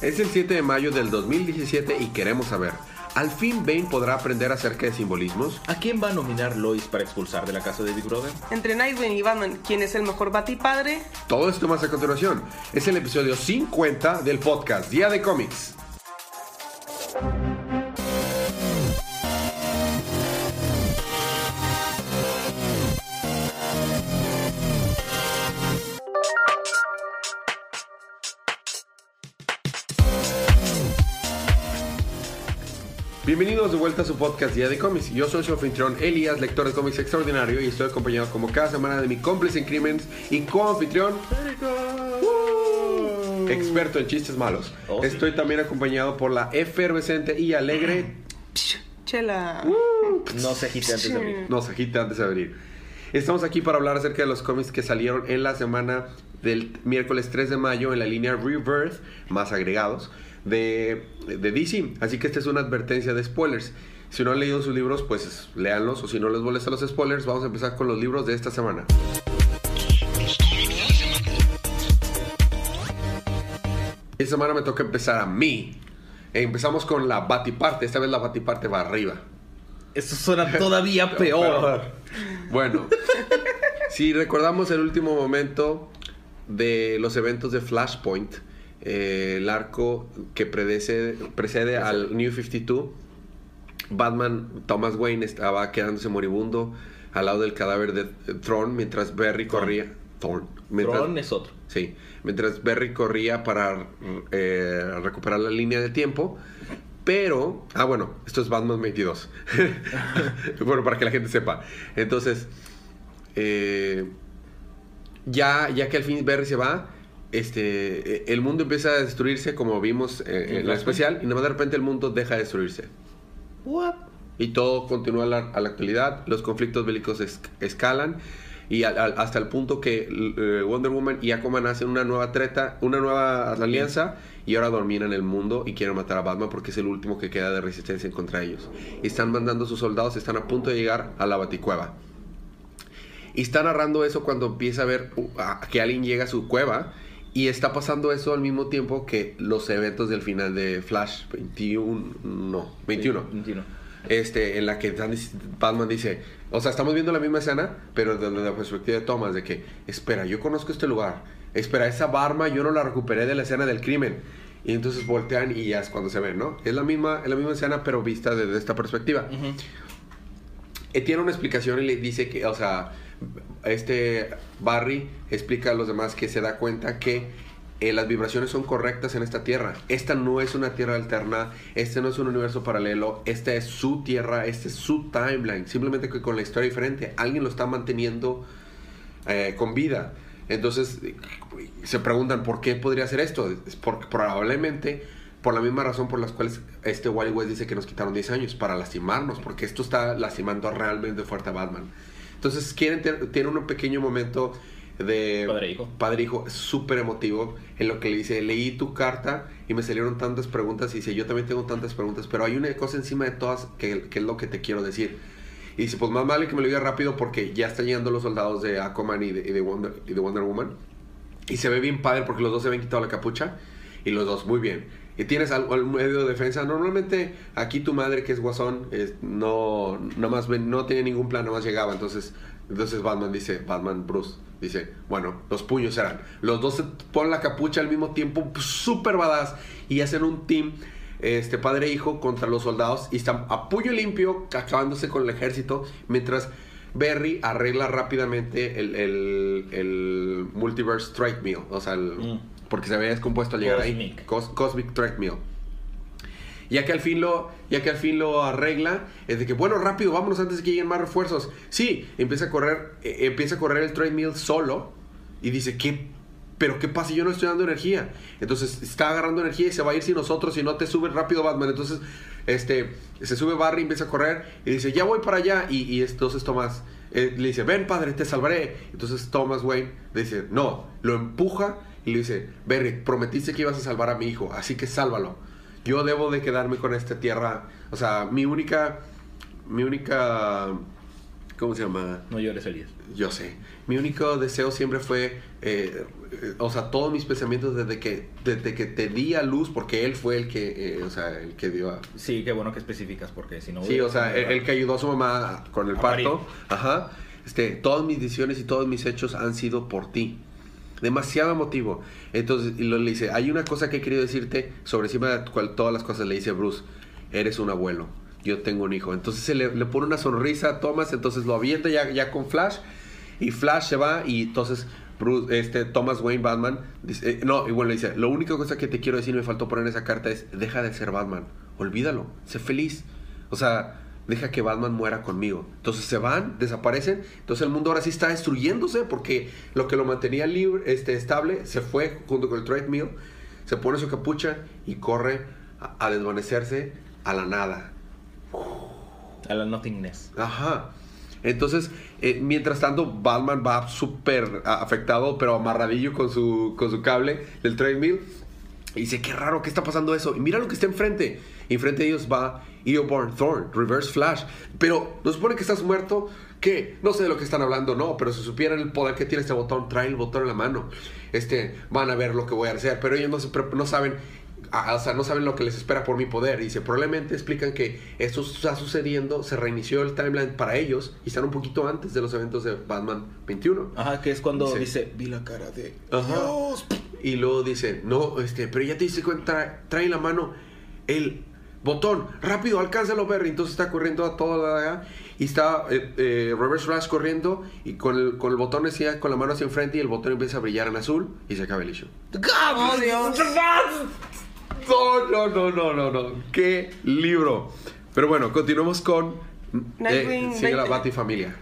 Es el 7 de mayo del 2017 y queremos saber, ¿al fin Bane podrá aprender acerca de simbolismos? ¿A quién va a nominar Lois para expulsar de la casa de Big Brother? Entre Nightwing y Batman, ¿quién es el mejor batipadre? Todo esto más a continuación. Es el episodio 50 del podcast Día de Cómics. Bienvenidos de vuelta a su podcast Día de Cómics. Yo soy su anfitrión Elias, lector de cómics extraordinario, y estoy acompañado como cada semana de mi cómplice en crímenes y co-anfitrión, uh, experto en chistes malos. Oh, sí. estoy también acompañado por la efervescente y alegre. Chela. No se agite antes de abrir. No se agita antes de abrir. Estamos aquí para hablar acerca de los cómics que salieron en la semana del miércoles 3 de mayo en la línea Rebirth, más agregados, de, de DC. Así que esta es una advertencia de spoilers. Si no han leído sus libros, pues léanlos. O si no les molesta los spoilers, vamos a empezar con los libros de esta semana. Esta semana me toca empezar a mí. Empezamos con la batiparte. Esta vez la batiparte va arriba. Esto suena todavía peor. Bueno, si recordamos el último momento de los eventos de Flashpoint, eh, el arco que predece- precede al New 52, Batman, Thomas Wayne estaba quedándose moribundo al lado del cadáver de Thorn mientras Barry corría. Thorn. Mientras, es otro. Sí, mientras Barry corría para eh, recuperar la línea de tiempo. Pero, ah, bueno, esto es Batman 22. bueno, para que la gente sepa. Entonces, eh, ya, ya que al fin Barry se va, este, eh, el mundo empieza a destruirse, como vimos eh, en la especial, y nada más de repente el mundo deja de destruirse. What? Y todo continúa a la, a la actualidad, los conflictos bélicos es- escalan y al- hasta el punto que eh, Wonder Woman y Aquaman hacen una nueva treta, una nueva alianza y ahora dominan el mundo y quieren matar a Batman porque es el último que queda de resistencia en contra ellos. Y están mandando sus soldados, están a punto de llegar a la Baticueva. Y está narrando eso cuando empieza a ver uh, a- que alguien llega a su cueva. Y está pasando eso al mismo tiempo que los eventos del final de Flash 21. No, 21 Sí, 21. este, en la que Batman dice, o sea, estamos viendo la misma escena, pero desde la perspectiva de Thomas, de que, espera, yo conozco este lugar, espera, esa barba yo no la recuperé de la escena del crimen. Y entonces voltean y ya es cuando se ven, ¿no? Es la misma, es la misma escena, pero vista desde esta perspectiva. Eh, tiene una explicación y le dice que, o sea, este Barry explica a los demás que se da cuenta que eh, las vibraciones son correctas en esta tierra. Esta no es una tierra alterna, este no es un universo paralelo, esta es su tierra, este es su timeline. Simplemente que con la historia diferente, alguien lo está manteniendo eh, con vida. Entonces se preguntan por qué podría hacer esto. Es porque probablemente por la misma razón por las cuales este Wally West dice que nos quitaron 10 años para lastimarnos, porque esto está lastimando realmente fuerte a Batman. Entonces quieren un pequeño momento de Padre hijo. padre hijo súper emotivo en lo que le dice leí tu carta y me salieron tantas preguntas y dice yo también tengo tantas preguntas pero hay una cosa encima de todas que, que es lo que te quiero decir y dice, pues más vale que me lo diga rápido porque ya están llegando los soldados de Aquaman y de, y de Wonder, y de Wonder Woman. Y se ve bien padre porque los dos se habían quitado la capucha. Y los dos, muy bien. ¿Y tienes algo, algún medio de defensa? Normalmente aquí tu madre, que es guasón, es- no, nada más ven- no tenía ningún plan, nada más llegaba. Entonces, entonces Batman dice, Batman Bruce dice, bueno, los puños serán. Los dos se ponen la capucha al mismo tiempo, súper badass. Y hacen un team este padre e hijo contra los soldados y están a puño limpio acabándose con el ejército mientras Barry arregla rápidamente el, el, el multiverse treadmill o sea el- Mm. Porque se había descompuesto al llegar ahí. Cosmic. Cos- cosmic treadmill ya que al fin lo ya que al fin lo arregla es de que bueno rápido vámonos antes de que lleguen más refuerzos sí empieza a correr eh, empieza a correr el treadmill solo y dice qué pero qué pasa yo no estoy dando energía entonces está agarrando energía y se va a ir sin nosotros si no te subes rápido Batman. Entonces este se sube Barry empieza a correr y dice ya voy para allá y, y entonces Thomas eh, le dice ven padre te salvaré entonces Thomas Wayne le dice no lo empuja y le dice Barry prometiste que ibas a salvar a mi hijo así que sálvalo yo debo de quedarme con esta tierra o sea mi única mi única ¿Cómo se llama? No llores, Elías. Yo sé. Mi único deseo siempre fue, eh, eh, o sea, todos mis pensamientos desde que, desde que te di a luz, porque él fue el que, eh, o sea, el que dio a... Sí, qué bueno que especificas, porque si no... Sí, o sea, el, el que ayudó a su mamá con el A parir. parto. Ajá. Este, todas mis decisiones y todos mis hechos han sido por ti. Demasiado emotivo. Entonces, y lo, le dice, hay una cosa que he querido decirte sobre encima de cual todas las cosas le dice Bruce. Eres un abuelo. Yo tengo un hijo. Entonces se le, pone una sonrisa a Thomas, entonces lo avienta ya, ya con Flash. Y Flash se va y entonces Bruce, este, Thomas Wayne Batman, dice, eh, no, igual le dice, lo única cosa que te quiero decir, me faltó poner en esa carta es, deja de ser Batman, olvídalo, sé feliz. O sea, deja que Batman muera conmigo. Entonces se van, desaparecen, entonces el mundo ahora sí está destruyéndose porque lo que lo mantenía libre, este, estable, se fue junto con el treadmill, se pone su capucha y corre a, a desvanecerse a la nada. A la nothingness. Ajá. Entonces, eh, mientras tanto, Batman va súper afectado, pero amarradillo con su, con su cable del treadmill. Y dice, qué raro, ¿qué está pasando eso? Y mira lo que está enfrente. Y enfrente de ellos va Eoborn Thorn, Reverse Flash. Pero, ¿no supone que estás muerto? ¿Qué? No sé de lo que están hablando, no. Pero si supieran el poder que tiene este botón, trae el botón en la mano. Este, van a ver lo que voy a hacer. Pero ellos no, se no saben o sea, no saben lo que les espera por mi poder. Y dice, probablemente explican que esto está sucediendo, se reinició el timeline para ellos y están un poquito antes de los eventos de Batman 21. Ajá, que es cuando Dice- dice, vi la cara de Ajá. Dios. Y luego dice, no, este, pero ya te diste cuenta, trae, trae en la mano el botón, rápido, alcánzalo, Barry. Entonces está corriendo a toda la y está eh, eh, Reverse Flash corriendo y con el, con el botón decía, con la mano hacia enfrente y el botón empieza a brillar en azul y se acaba el issue. Oh, Dios. No, no, no, no, no, no. Qué libro. Pero bueno, continuamos con Nightwing, eh, sigue la. Batifamilia.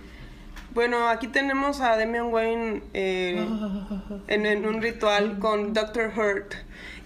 Bueno, aquí tenemos a Damian Wayne eh, en, en un ritual con Dr. Hurt.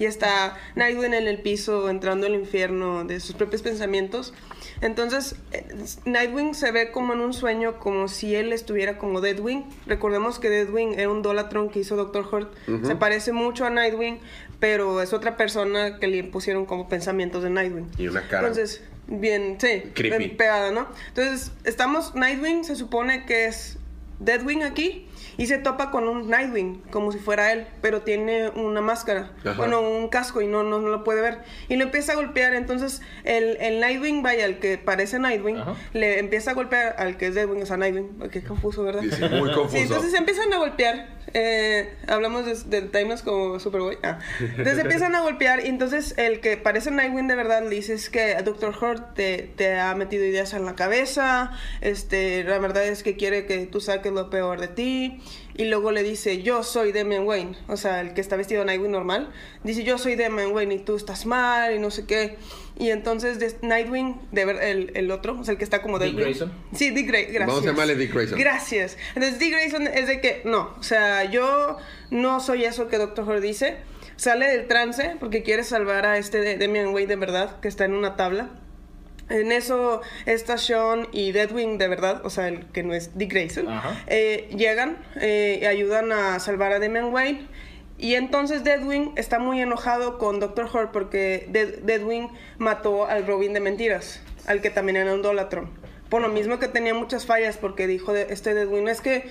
Y está Nightwing en el piso entrando al infierno de sus propios pensamientos. Entonces, eh, Nightwing se ve como en un sueño, como si él estuviera como Deadwing. Recordemos que Deadwing era un Dolatron que hizo Dr. Hurt. Se parece mucho a Nightwing, pero es otra persona que le pusieron como pensamientos de Nightwing. Y una cara. Entonces, bien, sí, Creepy. bien pegada, ¿no? Entonces, estamos, Nightwing se supone que es Deadwing aquí y se topa con un Nightwing, como si fuera él, pero tiene una máscara, Ajá. bueno, un casco y no, no, no lo puede ver. Y lo empieza a golpear, entonces el, el Nightwing, vaya, el que parece Nightwing, Ajá. le empieza a golpear al que es Deadwing, o sea, Nightwing, qué confuso, ¿verdad? Sí, sí, muy confuso. Sí, entonces empiezan a golpear. Eh, hablamos de, de Timeless como Superboy. Ah. Entonces empiezan a golpear y entonces el que parece Nightwing de verdad le dice es que Dr. Hurt te, te ha metido ideas en la cabeza. Este, la verdad es que quiere que tú saques lo peor de ti. Y luego le dice, yo soy Damian Wayne. O sea, el que está vestido Nightwing normal. Dice, yo soy Damian Wayne y tú estás mal y no sé qué. Y entonces de- Nightwing, de ver, el, el otro, o sea, el que está como Dick. Grayson. Sí, Dick Grayson. Gracias. Vamos a llamarle Dick Grayson. Gracias. Entonces, Dick Grayson es de que, no, o sea, yo no soy eso que Doctor Who dice. Sale del trance porque quiere salvar a este de Damian Wayne de verdad, que está en una tabla. En eso está Sean y Deadwing de verdad, o sea, el que no es Dick Grayson, eh, llegan eh, y ayudan a salvar a Damian Wayne. Y entonces Deadwing está muy enojado con Doctor Hurt porque Dead- Deadwing mató al Robin de mentiras, al que también era un Dolatron. Por lo mismo que tenía muchas fallas, porque dijo de- este Deadwing, es que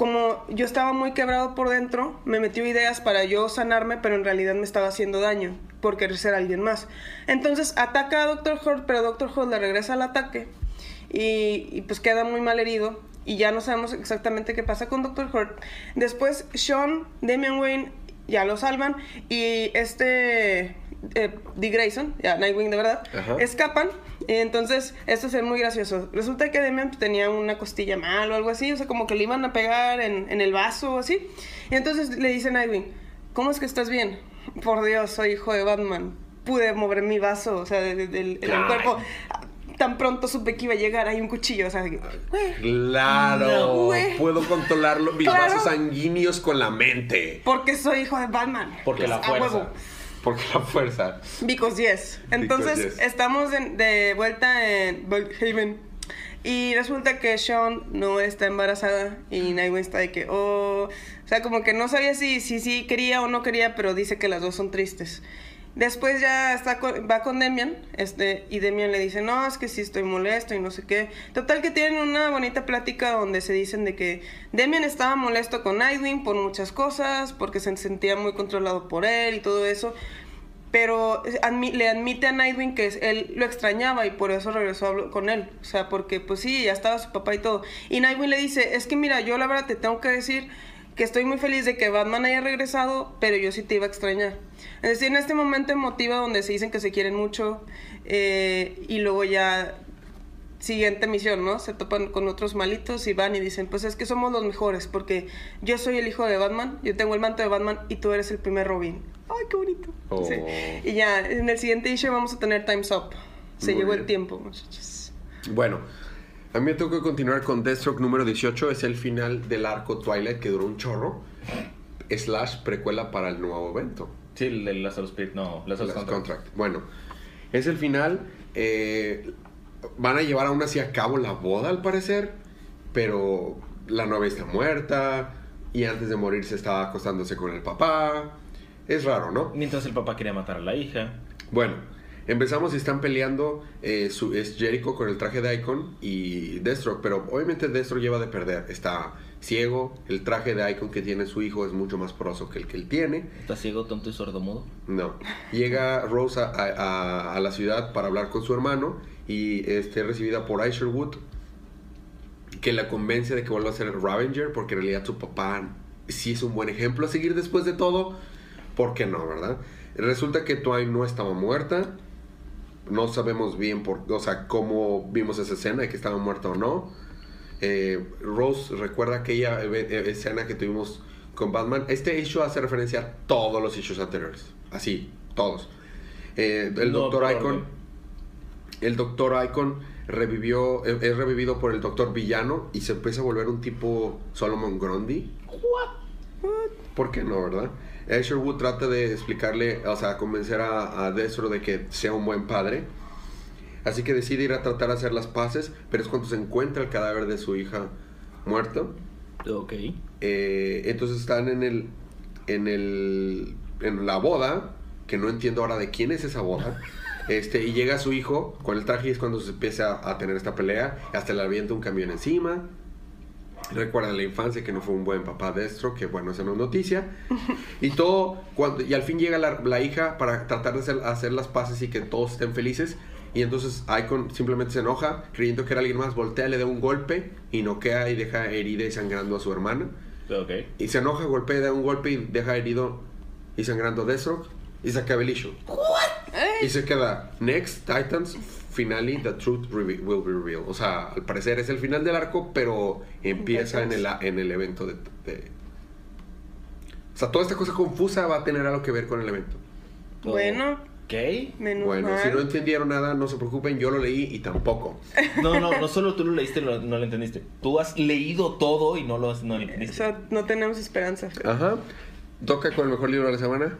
como yo estaba muy quebrado por dentro, me metió ideas para yo sanarme, pero en realidad me estaba haciendo daño por querer ser alguien más. Entonces ataca a Doctor Hurt, pero Doctor Hurt le regresa al ataque y, pues queda muy mal herido y ya no sabemos exactamente qué pasa con Doctor Hurt. Después Sean, Damian Wayne ya lo salvan y este eh, Dick Grayson, ya Nightwing de verdad, Ajá. escapan. Y entonces esto es muy gracioso. Resulta que Damian pues, tenía una costilla mal o algo así, o sea, como que le iban a pegar en, en el vaso o así. Y entonces le dice Nightwing, ¿cómo es que estás bien? Por Dios, soy hijo de Batman. Pude mover mi vaso, o sea, de- de- del cuerpo. Tan pronto supe que iba a llegar, hay un cuchillo, o sea, güey, Claro, güey. puedo controlar los- mis Claro. vasos sanguíneos con la mente. porque soy hijo de Batman. Porque la A fuerza. huevo. Porque la fuerza. Because yes. Entonces yes. estamos de, de vuelta en Haven y resulta que Sean no está embarazada y Nightwing está de que, oh, o sea, como que no sabía si si sí quería o no quería, pero dice que las dos son tristes. Después ya está con- va con Demian, este, y Demian le dice, no, es que sí estoy molesto y no sé qué. Total que tienen una bonita plática donde se dicen de que Demian estaba molesto con Nightwing por muchas cosas, porque se sentía muy controlado por él y todo eso. Pero le admite a Nightwing que él lo extrañaba y por eso regresó con él. O sea, porque pues sí, ya estaba su papá y todo. Y Nightwing le dice, es que mira, yo la verdad te tengo que decir que estoy muy feliz de que Batman haya regresado, pero yo sí te iba a extrañar. Es decir, en este momento emotivo donde se dicen que se quieren mucho eh, y luego ya siguiente misión, ¿no? Se topan con otros malitos y van y dicen, pues es que somos los mejores porque yo soy el hijo de Batman, yo tengo el manto de Batman y tú eres el primer Robin. Ay, qué bonito. Oh. Sí. Y ya, en el siguiente issue vamos a tener Time's Up. Se Muy llegó bien. el tiempo, muchachos. Bueno, a mí me tengo que continuar con Deathstroke número 18. Es el final del arco Twilight que duró un chorro. Slash precuela para el nuevo evento. Sí, el de Lazarus Pit, no, Lazarus Contract. Contract. Bueno, es el final. eh, van a llevar aún así a cabo la boda al parecer. Pero la novia está muerta. Y antes de morirse estaba acostándose con el papá. Es raro, ¿no? Mientras el papá quería matar a la hija. Bueno, empezamos y están peleando. eh, su, es Jericho con el traje de Icon y Deathstroke. Pero obviamente Deathstroke lleva de perder. Está ciego. El traje de Icon que tiene su hijo es mucho más poroso que el que él tiene. ¿Está ciego, tonto y sordomudo? No. Llega Rose a, a- a la ciudad para hablar con su hermano y este, es recibida por Isherwood, que la convence de que vuelva a ser Ravenger, porque en realidad su papá sí es un buen ejemplo a seguir después de todo. ¿Por qué no, verdad? Resulta que Twine no estaba muerta. No sabemos bien por, o sea, cómo vimos esa escena de que estaba muerta o no. Eh, Rose recuerda aquella eh, escena que tuvimos con Batman. Este issue hace referencia a todos los issues anteriores. Así, todos. Eh, el No, Doctor Icon. orden. El Doctor Icon revivió, eh, es revivido por el Doctor Villano y se empieza a volver un tipo Solomon Grundy. ¿Por qué no, verdad? Asherwood trata de explicarle, o sea, convencer a, a Destro de que sea un buen padre. Así que decide ir a tratar de hacer las paces, pero es cuando se encuentra el cadáver de su hija muerto. Ok. Eh, entonces están en el, en el, en la boda, que no entiendo ahora de quién es esa boda. Este, y llega su hijo con el traje y es cuando se empieza a, a tener esta pelea. Hasta le avienta un camión encima. Recuerda la infancia que no fue un buen papá destro, que bueno, esa no es noticia. Y todo, cuando, y al fin llega la, la hija para tratar de hacer, hacer las paces y que todos estén felices. Y entonces Icon simplemente se enoja, creyendo que era alguien más, voltea, le da un golpe y noquea y deja herida y sangrando a su hermana. Ok. Y se enoja, golpea, da un golpe y deja herido y sangrando a Deathstroke y se acaba el issue. Y se queda Next Titans Finale The Truth Will Be Revealed. O sea, al parecer es el final del arco, pero empieza en el, en el evento de, de- O sea, toda esta cosa confusa va a tener algo que ver con el evento. Bueno, Ok. menos Bueno, mal. si no entendieron nada, no se preocupen, yo lo leí y tampoco. No, no, no solo tú lo leíste, lo- no lo entendiste. Tú has leído todo y no lo, has- no lo entendiste. Eso no tenemos esperanza. Ajá. Toca con el mejor libro de la semana.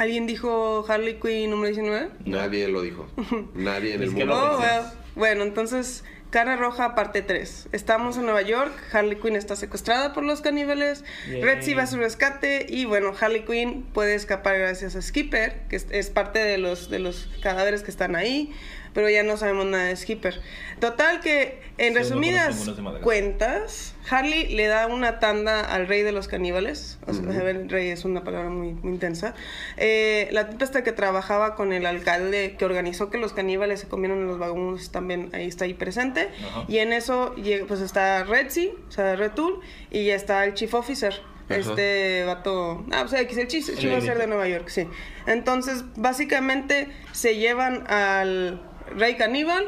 ¿Alguien dijo Harley Quinn número 19? Nadie lo dijo. Nadie en el mundo. no Oh, well. Bueno, entonces, Cara Roja, parte 3. Estamos en Nueva York, Harley Quinn está secuestrada por los caníbales. Red Sea va a su rescate y bueno, Harley Quinn puede escapar gracias a Skipper, que es, es parte de los, de los cadáveres que están ahí, pero ya no sabemos nada de Skipper. Total que, en resumidas cuentas, Harley le da una tanda al rey de los caníbales. O sea, ver, rey es una palabra muy, muy intensa. Eh, la tipa esta que trabajaba con el alcalde que organizó que los caníbales se comieron a los vagabundos también ahí está ahí presente. Y en eso llega, pues está Red Sea, o sea, Red Tool, y ya está el Chief Officer. Este vato. Ah, pues X, el Chief, el Sí, Chief Officer sí. de Nueva York, sí. Entonces, básicamente se llevan al rey caníbal.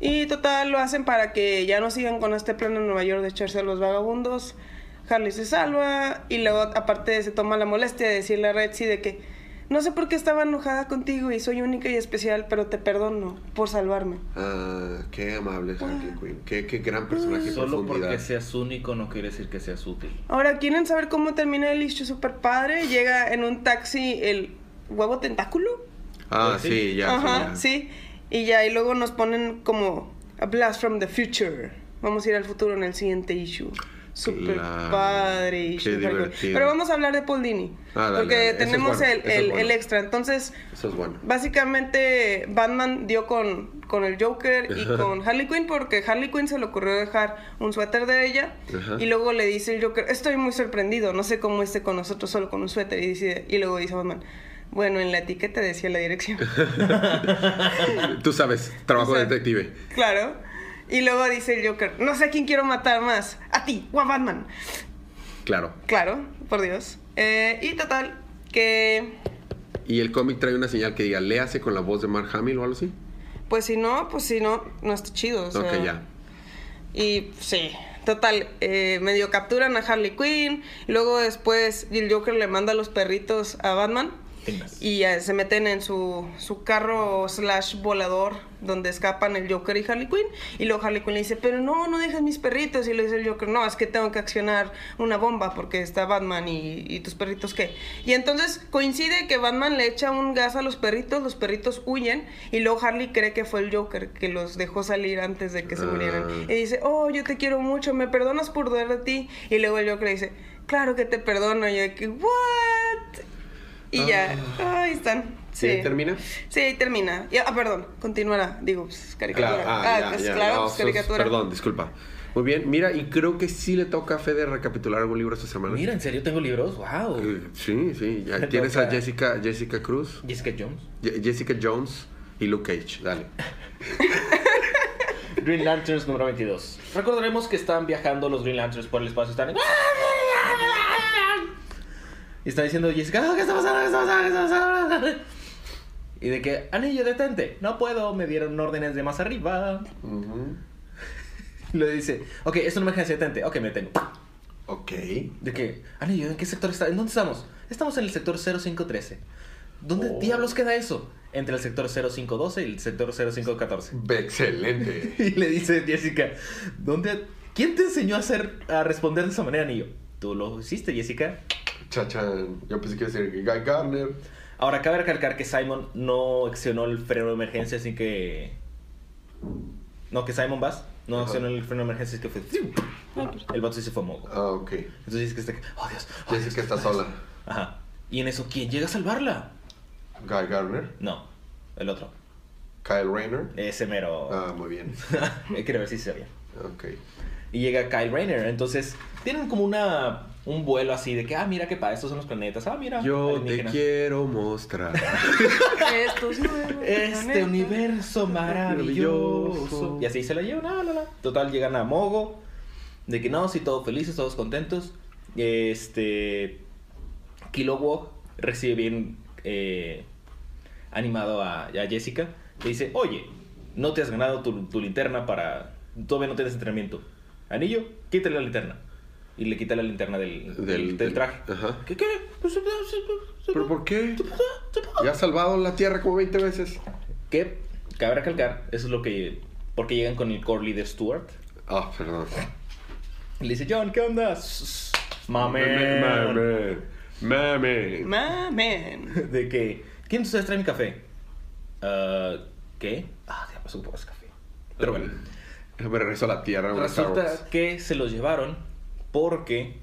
Y total lo hacen para que ya no sigan con este plan en Nueva York de echarse a los vagabundos. Harley se salva y luego aparte se toma la molestia de decirle a Red Sea de que no sé por qué estaba enojada contigo y soy única y especial, pero te perdono por salvarme. Ah, qué amable es Harley Quinn. Qué, qué gran personaje Solo porque seas único no quiere decir que seas útil. Ahora, ¿quieren saber cómo termina el issue super padre? Llega en un taxi el huevo tentáculo. Ah, Sí. sí, ya. Ajá, ya. sí. Y ya, y luego nos ponen como a blast from the future. Vamos a ir al futuro en el siguiente issue. Claro. padre. divertido. Pero vamos a hablar de Paul Dini. Ah, dale, porque dale. Eso es tenemos bueno, el, es el- bueno. el extra. Entonces, Eso es bueno. básicamente Batman dio con, con el Joker y con Harley Quinn porque Harley Quinn se le ocurrió dejar un suéter de ella Ajá. y luego le dice el Joker, estoy muy sorprendido, no sé cómo esté con nosotros solo con un suéter y, dice, y luego dice Batman, bueno, en la etiqueta decía la dirección. Tú sabes, trabajo O de detective. claro. Y luego dice el Joker, no sé a quién quiero matar más, a ti o a Batman. Claro. Claro, por Dios. Eh, y total, que Y el cómic trae una señal que diga, léase con la voz de Mark Hamill o algo así. pues si no, pues si no, no está chido. o sea. ok, ya. Y sí, total, eh, medio capturan a Harley Quinn. y luego después el Joker le manda a los perritos a Batman. Y se meten en su, su carro slash volador donde escapan el Joker y Harley Quinn. Y luego Harley Quinn le dice, pero no, no dejes mis perritos. Y le dice el Joker, no, es que tengo que accionar una bomba porque está Batman y, y tus perritos qué. Y entonces coincide que Batman le echa un gas a los perritos, los perritos huyen. Y luego Harley cree que fue el Joker que los dejó salir antes de que se murieran. Ah. Y dice, oh, yo te quiero mucho, ¿me perdonas por dudar de ti? Y luego el Joker le dice, claro que te perdono. Y yo que, ¿what? Y ya, ahí están. ¿Sí? Sí. termina? Sí, ahí termina. Y- ah, perdón, continuará. Digo, pues, caricatura. Claro, ah, ya, pues, ya. claro, No, pues, sos- caricatura. Perdón, disculpa. Muy bien, mira, y creo que sí le toca a Fede recapitular algún libro esta semana. Mira, ¿en serio tengo libros? ¡Wow! Eh, Sí, sí, ya tienes a. Jessica, Jessica Cruz, Jessica Jones. Je- Jessica Jones y Luke Cage. Dale. Green Lanterns número 22. Recordaremos que están viajando los Green Lanterns por el espacio. Están. Y está diciendo Jessica, "Ah, ¿qué está pasando? ¿Qué está pasando? ¿Qué está pasando?" Y de que, anillo, detente. No puedo, me dieron órdenes de más arriba. Y le dice, ok, es una emergencia, detente. Ok, me detengo. Ok. De que, anillo, ¿en qué sector está? ¿En dónde estamos? Estamos en el sector 0513. ¿Dónde Oh. diablos queda eso? Entre el sector 0512 y el sector 0514. Excelente. Y le dice Jessica, ¿dónde, ¿quién te enseñó a hacer, a responder de esa manera, Anillo? ¿Tú lo hiciste, Jessica? Chachan. Yo pensé que iba a decir Guy Gardner. Ahora, cabe recalcar que Simon no accionó el freno de emergencia, así que... No, que Simon Bass no Ajá. accionó el freno de emergencia, así que fue... El vato sí se fue a moco. Ah, ok. Entonces Jessica está... Oh, Dios. oh, Dios. Jessica está sola. Ajá. Y en eso, ¿quién llega a salvarla? Guy Gardner. No, el otro. Kyle Rayner. Ese mero... Ah, muy bien. Quiero ver si se sabía. Ok. Y llega Kyle Rayner. Entonces, tienen como una un vuelo así de que, ah, mira qué padre, estos son los planetas. Ah, mira. Yo te quiero mostrar. Estos nuevos Este planetas. universo maravilloso. Maravilloso. Y así se la llevan. Ah, la, la. Total, llegan a Mogo. De que no, sí, todos felices, todos contentos. Este. Kilowog recibe bien eh, animado a, a Jessica. Le dice: Oye, no te has ganado tu, tu linterna para. Todavía no tienes entrenamiento. Anillo, quítale la linterna. Y le quita la linterna del, del, Del- del del- traje. ajá. ¿Qué? ¿Qué? Pues, ¿Pero por qué? Ya has salvado la Tierra como 20 veces. Que cabe recalcar, eso es lo que. Porque llegan con el core leader Stuart. Ah, perdón. Y le dice, John, ¿qué onda? Mame. Mame. Mame. Mamen. De que, ¿quién de ustedes trae mi café? Ah, ¿Qué? Ah, ya pasó por ese café. Pero bueno, Me regreso a la Tierra. resulta que se los llevaron porque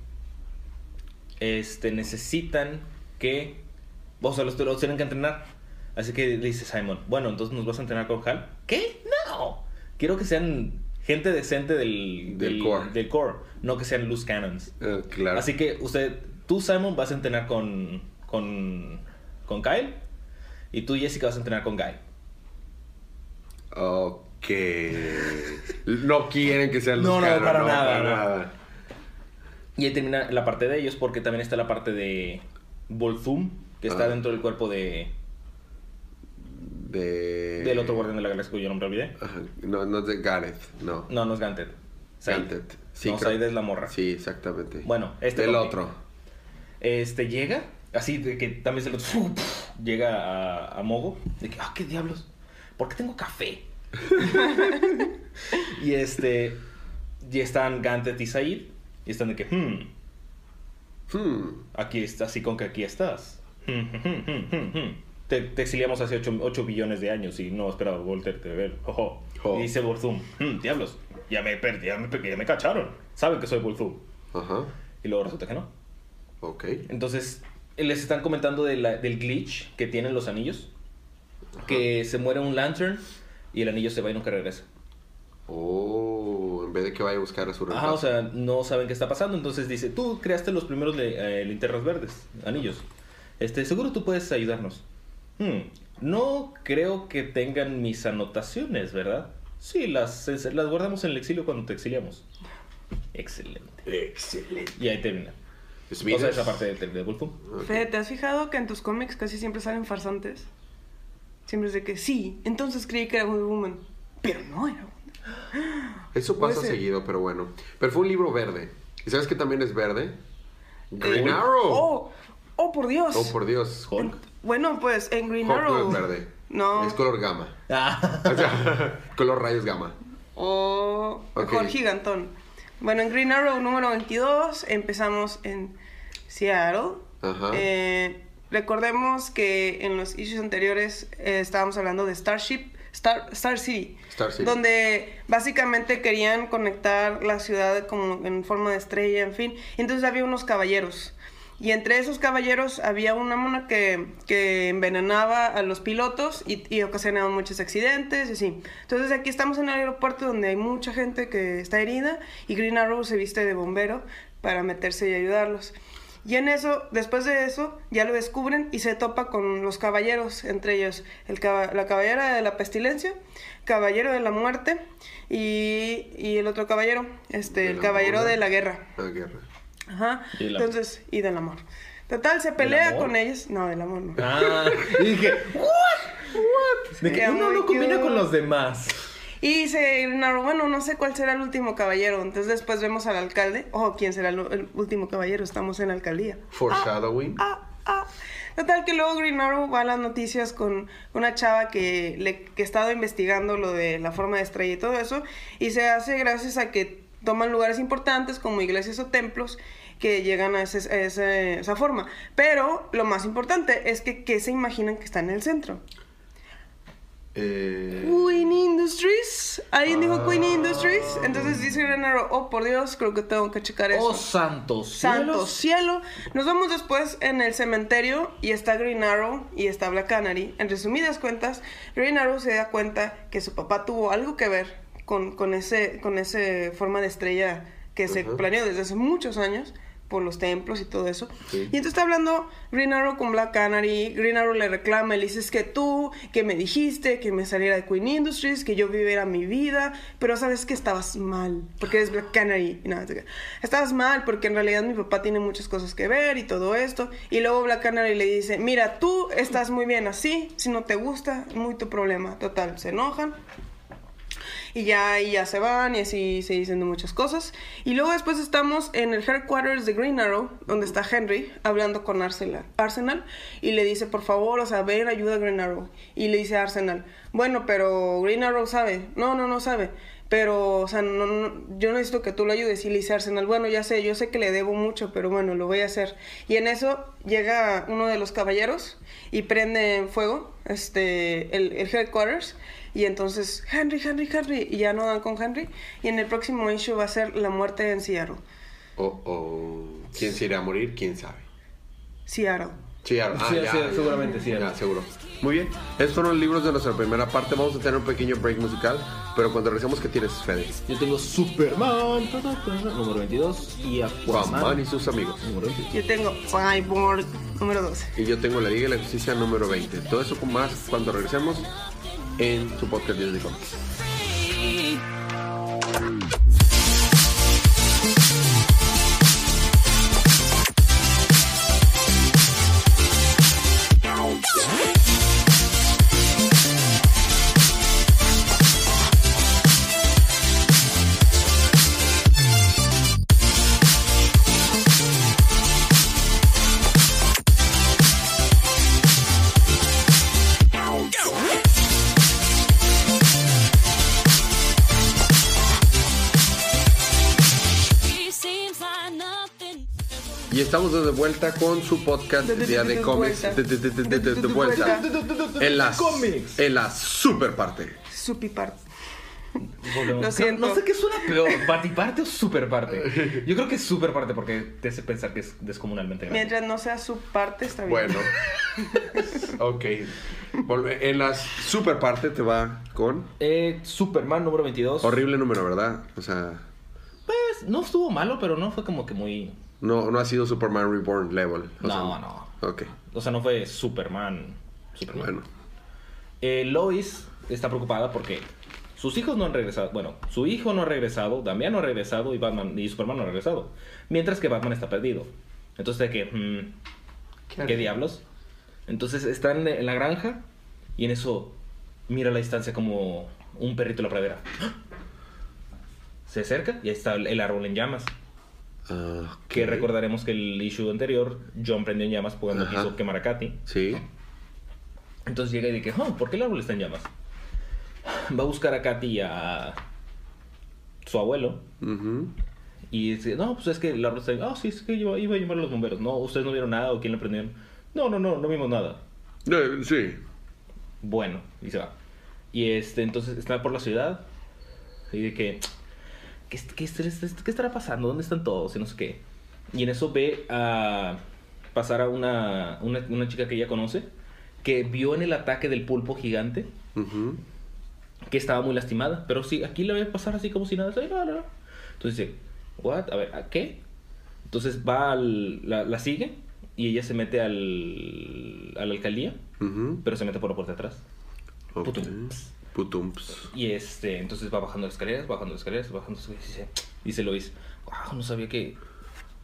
este, necesitan que. O sea, los, los tienen que entrenar. Así que le dice Simon, bueno, entonces nos vas a entrenar con Hal. ¿Qué? No. Quiero que sean gente decente del, Del core. del core, no que sean loose cannons. Eh, claro. Así que usted, tú Simon vas a entrenar con, con, con Kyle y tú Jessica vas a entrenar con Guy. Ok. No quieren que sean los No, no, para nada, para no. nada. Y ahí termina la parte de ellos porque también está la parte de Volthum, que está Ah. dentro del cuerpo de, De... del otro guardián de la galaxia cuyo nombre olvidé. Ajá. No, no es de Gareth, no. No, no es Gantet. Gantet. Sí, no, Said es la morra. Sí, exactamente. Bueno, este Del otro. Este llega, así de que también se lo llega a, a Mogo, de que, ah, qué diablos, ¿por qué tengo café? y este, y están Gantet y Said, y están de que, hmm, Hmm. aquí está, así con que aquí estás. Te, te exiliamos hace 8, billones de años y no esperaba volverte a ver. Ojo. Jo. Y dice Volthum, "Hmm, diablos, ya me perdí, ya me, ya me cacharon. Saben que soy Volthum. Ajá. Y luego resulta que no. Ok. Entonces, les están comentando de la- del glitch que tienen los anillos. Que se muere un lantern y el anillo se va y nunca regresa. Oh, en vez de que vaya a buscar a su Ajá, o reemplazo. sea, no saben qué está pasando. Entonces dice, tú creaste los primeros eh, linternas verdes, anillos. Este, seguro tú puedes ayudarnos. Hmm, no creo que tengan mis anotaciones, ¿verdad? Sí, las, las guardamos en el exilio cuando te exiliamos. Excelente. Excelente. Y ahí termina. O sea, esa parte de, de Wolfum. Ok. Fede, ¿te has fijado que en tus cómics casi siempre salen farsantes? Siempre es de que sí, entonces creí que era Wonder Woman. Pero no era Eso Puede pasa ser. seguido, pero bueno. Pero fue un libro verde. ¿Y sabes que también es verde? Green Eh, Arrow. ¡Oh! ¡Oh, por Dios! Oh, por Dios. Hulk. Bueno, pues en Green Hulk Arrow. no es verde. No. Es color gama. Ah. O sea, color rayos gama. O Ok. mejor gigantón. Bueno, en Green Arrow número 22 empezamos en Seattle. Ajá. Eh, recordemos que en los issues anteriores eh, estábamos hablando de Starship, Star, Star City. Star City. Donde básicamente querían conectar la ciudad como en forma de estrella, en fin. Entonces había unos caballeros. Y entre esos caballeros había una mona que, que envenenaba a los pilotos y, y ocasionaba muchos accidentes y así. Entonces aquí estamos en el aeropuerto donde hay mucha gente que está herida y Green Arrow se viste de bombero para meterse y ayudarlos. Y en eso, después de eso, ya lo descubren y se topa con los caballeros, entre ellos el la caballera de la pestilencia, caballero de la muerte y, y el otro caballero, este, el caballero de la guerra. La guerra. Ajá. Y. Entonces, y del amor. Total, se pelea con ellos. No, del amor no. Ah, y dije, ¿what? De que uno no combina con los demás. Y dice, Green bueno, no sé cuál será el último caballero. Entonces después vemos al alcalde. Oh, ¿quién será el, el último caballero? Estamos en la alcaldía. Foreshadowing. Ah, ah. Total que luego Green Arrow va a las noticias con una chava que, le, que estaba investigando lo de la forma de estrella y todo eso. Y se hace gracias a que toman lugares importantes como iglesias o templos que llegan a, ese- a ese- esa forma. Pero lo más importante es que ¿qué se imaginan que está en el centro? Eh, Queen Industries. Alguien dijo Queen Ah. Industries. Entonces dice Green Arrow, oh por Dios, creo que tengo que checar eso. Oh, Santo cielos. cielo. Nos vemos después en el cementerio y está Green Arrow y está Black Canary. En resumidas cuentas, Green Arrow se da cuenta que su papá tuvo algo que ver con, con ese con ese forma de estrella que se Ajá. planeó desde hace muchos años por los templos y todo eso. Sí. Y entonces está hablando Green Arrow con Black Canary. Green Arrow le reclama le dice "Es que tú, que me dijiste que me saliera de Queen Industries, que yo viviera mi vida, pero sabes que estabas mal, porque eres Black Canary. Y nada, estabas mal porque en realidad mi papá tiene muchas cosas que ver y todo esto. Y luego Black Canary le dice, mira, tú estás muy bien así, si no te gusta, muy tu problema. Total, se enojan. Y ya, y ya se van y así se dicen de muchas cosas. Y luego después estamos en el headquarters de Green Arrow, donde está Henry hablando con Arsenal, Arsenal y le dice, por favor, o sea, ven, ayuda a Green Arrow. Y le dice Arsenal, bueno, pero Green Arrow sabe. No, no, no sabe. Pero, o sea, no, no- yo necesito que tú lo ayudes. Y le dice Arsenal, bueno, ya sé, yo sé que le debo mucho, pero bueno, lo voy a hacer. Y en eso llega uno de los caballeros y prende en fuego este, el, el headquarters. Y entonces, Henry, Henry, Henry. Y ya no dan con Henry. Y en el próximo issue va a ser la muerte en Seattle. oh, oh. ¿Quién se irá a morir? ¿Quién sabe? Seattle. Sí, ah, Sí, ya, sí, ya. seguramente sí. Ya, seguro. Muy bien. Estos fueron los libros de nuestra primera parte. Vamos a tener un pequeño break musical. Pero cuando regresemos, ¿qué tienes, Fede? Yo tengo Superman, número 22, y Aquaman Aquaman, y sus amigos. número 22. Yo tengo Cyborg número 12. Y yo tengo la Liga de la Justicia número 20. Todo eso con más cuando regresemos en su podcast de Cómics. Y estamos de vuelta con su podcast De- Día de- Cómics. De, vuelta. En la, Cómics. en la super parte. Supipart. Volvemos. Lo siento. No, sé qué suena peor, batiparte o superparte. Yo creo que es superparte porque te hace pensar que es descomunalmente grande. Mientras no sea su parte, está bien. Bueno. ok. En la super parte te va con Eh, Superman número 22. horrible número, ¿verdad? O sea, Pues no estuvo malo, pero no fue como que muy. No, no ha sido Superman Reborn level. o No, sea, no. Ok. O sea, no fue Superman. Superman. Bueno. Eh, Lois está preocupada porque sus hijos no han regresado. Bueno, su hijo no ha regresado, Damián no ha regresado y Batman y Superman no ha regresado. Mientras que Batman está perdido. Entonces, de que, mm, ¿qué diablos? Entonces están en la granja y en eso mira a la distancia como un perrito en la pradera. Se acerca y ahí está el árbol en llamas. Que recordaremos que el issue anterior, John prendió en llamas cuando Ajá. quiso quemar a Katy. Sí. Entonces llega y dice, oh, ¿por qué el árbol está en llamas? Va a buscar a Katy y a su abuelo. Y dice, no, pues es que el árbol está en... Ah, sí, es que iba, iba a llamar a los bomberos. No, ustedes no vieron nada o quién le prendieron. No, no, no, no vimos nada. Eh, sí. Bueno, y se va. Y este, entonces está por la ciudad. Y de que, ¿qué, qué, est- qué estará pasando? ¿Dónde están todos? Y no sé qué. Y en eso ve a pasar a una, una, una chica que ella conoce, que vio en el ataque del pulpo gigante que estaba muy lastimada. Pero sí, aquí la ve pasar así como si nada. Entonces dice, ¿what? A ver, ¿a qué? Entonces va al, la, la sigue y ella se mete al, a la alcaldía, pero se mete por la puerta de atrás. Ok. Putumps. Putumps. Y este, entonces va bajando las escaleras, bajando las escaleras, bajando las escaleras. Y dice, dice Lois, wow, no sabía que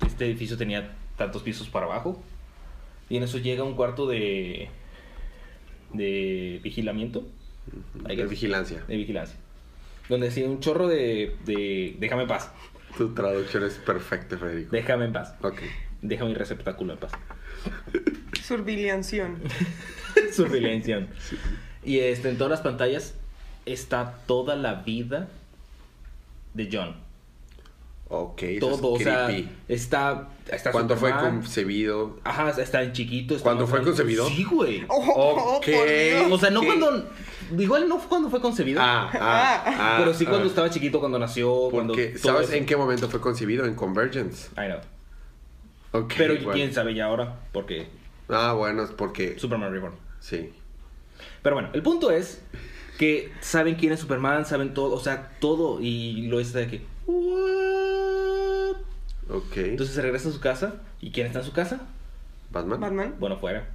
este edificio tenía tantos pisos para abajo. Y en eso llega un cuarto de, de vigilamiento. De vigilancia. De vigilancia. Donde decía un chorro de, de déjame en paz, Tu traducción es perfecta, Federico. déjame en paz, Ok. deja mi receptáculo en paz. Surviliación. Surveillance. Y este, en todas las pantallas está toda la vida de John. Ok. eso es Todo, o sea, está, está ¿Cuándo fue concebido? Ajá, está en chiquito. está ¿Cuándo fue concebido? Sí, güey. Oh, oh, Ok. por Dios. O sea, no ¿Qué? cuando. Igual no fue cuando fue concebido. Ah, ah, ah, pero sí cuando ah. estaba chiquito, cuando nació. Porque, ¿sabes eso. en qué momento fue concebido? En Convergence. I know. Ok. Pero bueno. quién sabe ya ahora, porque Ah, bueno, es porque. Superman Reborn. Sí. Pero bueno, el punto es que saben quién es Superman, saben todo, o sea, todo. Y lo es de que. "What?". Ok. Entonces se regresa a su casa. ¿Y quién está en su casa? Batman. Batman. Bueno, fuera.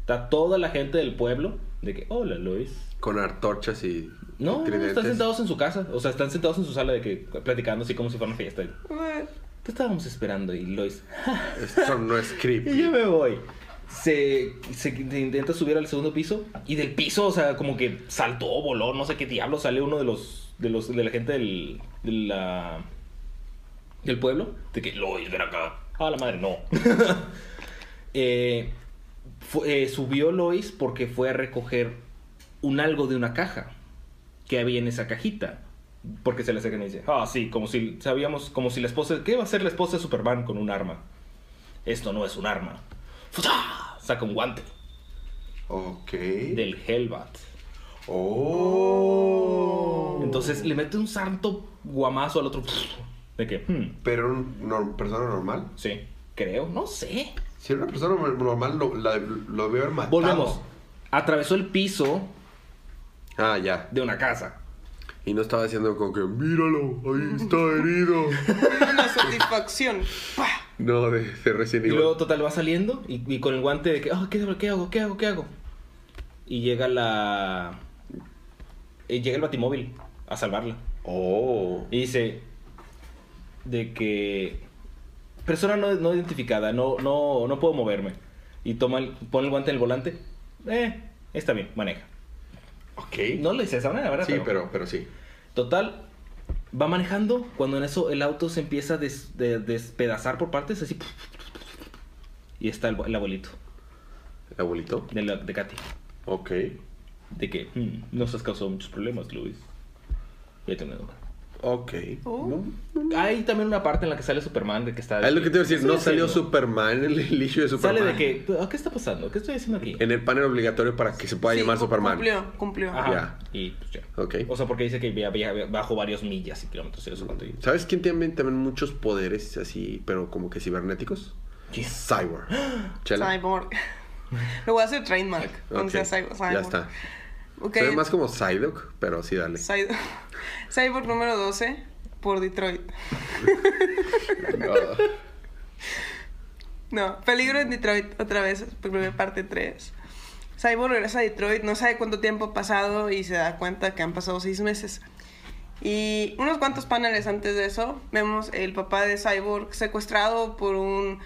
Está toda la gente del pueblo de que, hola Luis. Con antorchas y. No, no, tridentes. están sentados en su casa. O sea, están sentados en su sala de que platicando así como si fuera una fiesta. Y, What? Te estábamos esperando y Lois. Eso no es y creepy. yo me voy. Se, se intenta subir al segundo piso y del piso, o sea, como que saltó, voló, no sé qué diablo, sale uno de los de los de la gente del del pueblo de que Lois ven acá. A la madre, no. Eh, eh, subió Lois porque fue a recoger un algo de una caja que había en esa cajita. Porque se le acercan y dice, ah, sí, como si sabíamos, como si la esposa, ¿qué va a hacer la esposa de Superman con un arma? Esto no es un arma. ¡Futa! Saca un guante Ok. del Hellbat. Oh. Entonces le mete un santo guamazo al otro. De que, hmm, Pero una persona normal. sí, creo, no sé. Si era una persona normal, lo, la- lo haber matado. Volvemos. Atravesó el piso Ah, ya. de una casa. Y no estaba diciendo como que, míralo, ahí está herido. Una satisfacción. ¡Pah! No, de, de Resident Y luego, total, va saliendo y, y con el guante de que, ah, ¿qué, ¿qué hago? ¿Qué hago? ¿Qué hago? Y llega la. y llega el batimóvil a salvarla. Oh. Y dice de que persona no, no identificada, no, no, no puedo moverme. Y toma el, pone el guante en el volante. Eh, está bien, maneja. Ok. No le dice esa manera, ¿verdad? sí, pero, pero sí. Total, va manejando cuando en eso el auto se empieza a des- de- despedazar por partes, así. Y está el, el abuelito ¿El abuelito? de, la, de Katy. Ok. De que "Hmm, nos has causado muchos problemas, Luis. Ya te Ok. Oh. Hay también una parte en la que sale Superman de que está... Es lo que te iba a decir, ¿Qué no salió haciendo? Superman en el issue de Superman. Sale de que... "Ah, ¿Qué está pasando? ¿Qué estoy haciendo aquí? En el panel obligatorio para que se pueda Sí, llamar Superman. Cumplió, cumplió. Ajá. Ya. Y pues ya. Ok. O sea, porque dice que via- via- bajó varios millas y kilómetros y sé cuánto. y- ¿Sabes quién tiene también muchos poderes así, pero como que cibernéticos? ¿Quién? Cyborg. Chela. Cyborg. Lo voy a hacer trademark. Cuando Ok, sea Cyborg. Ya está. Ok. Se ve más como Psyduck, pero sí, dale. Cy- Cyborg número 12 por Detroit. No, peligro en Detroit otra vez, primera parte 3. Cyborg regresa a Detroit, no sabe cuánto tiempo ha pasado y se da cuenta que han pasado seis meses. Y unos cuantos paneles antes de eso, vemos el papá de Cyborg secuestrado por un,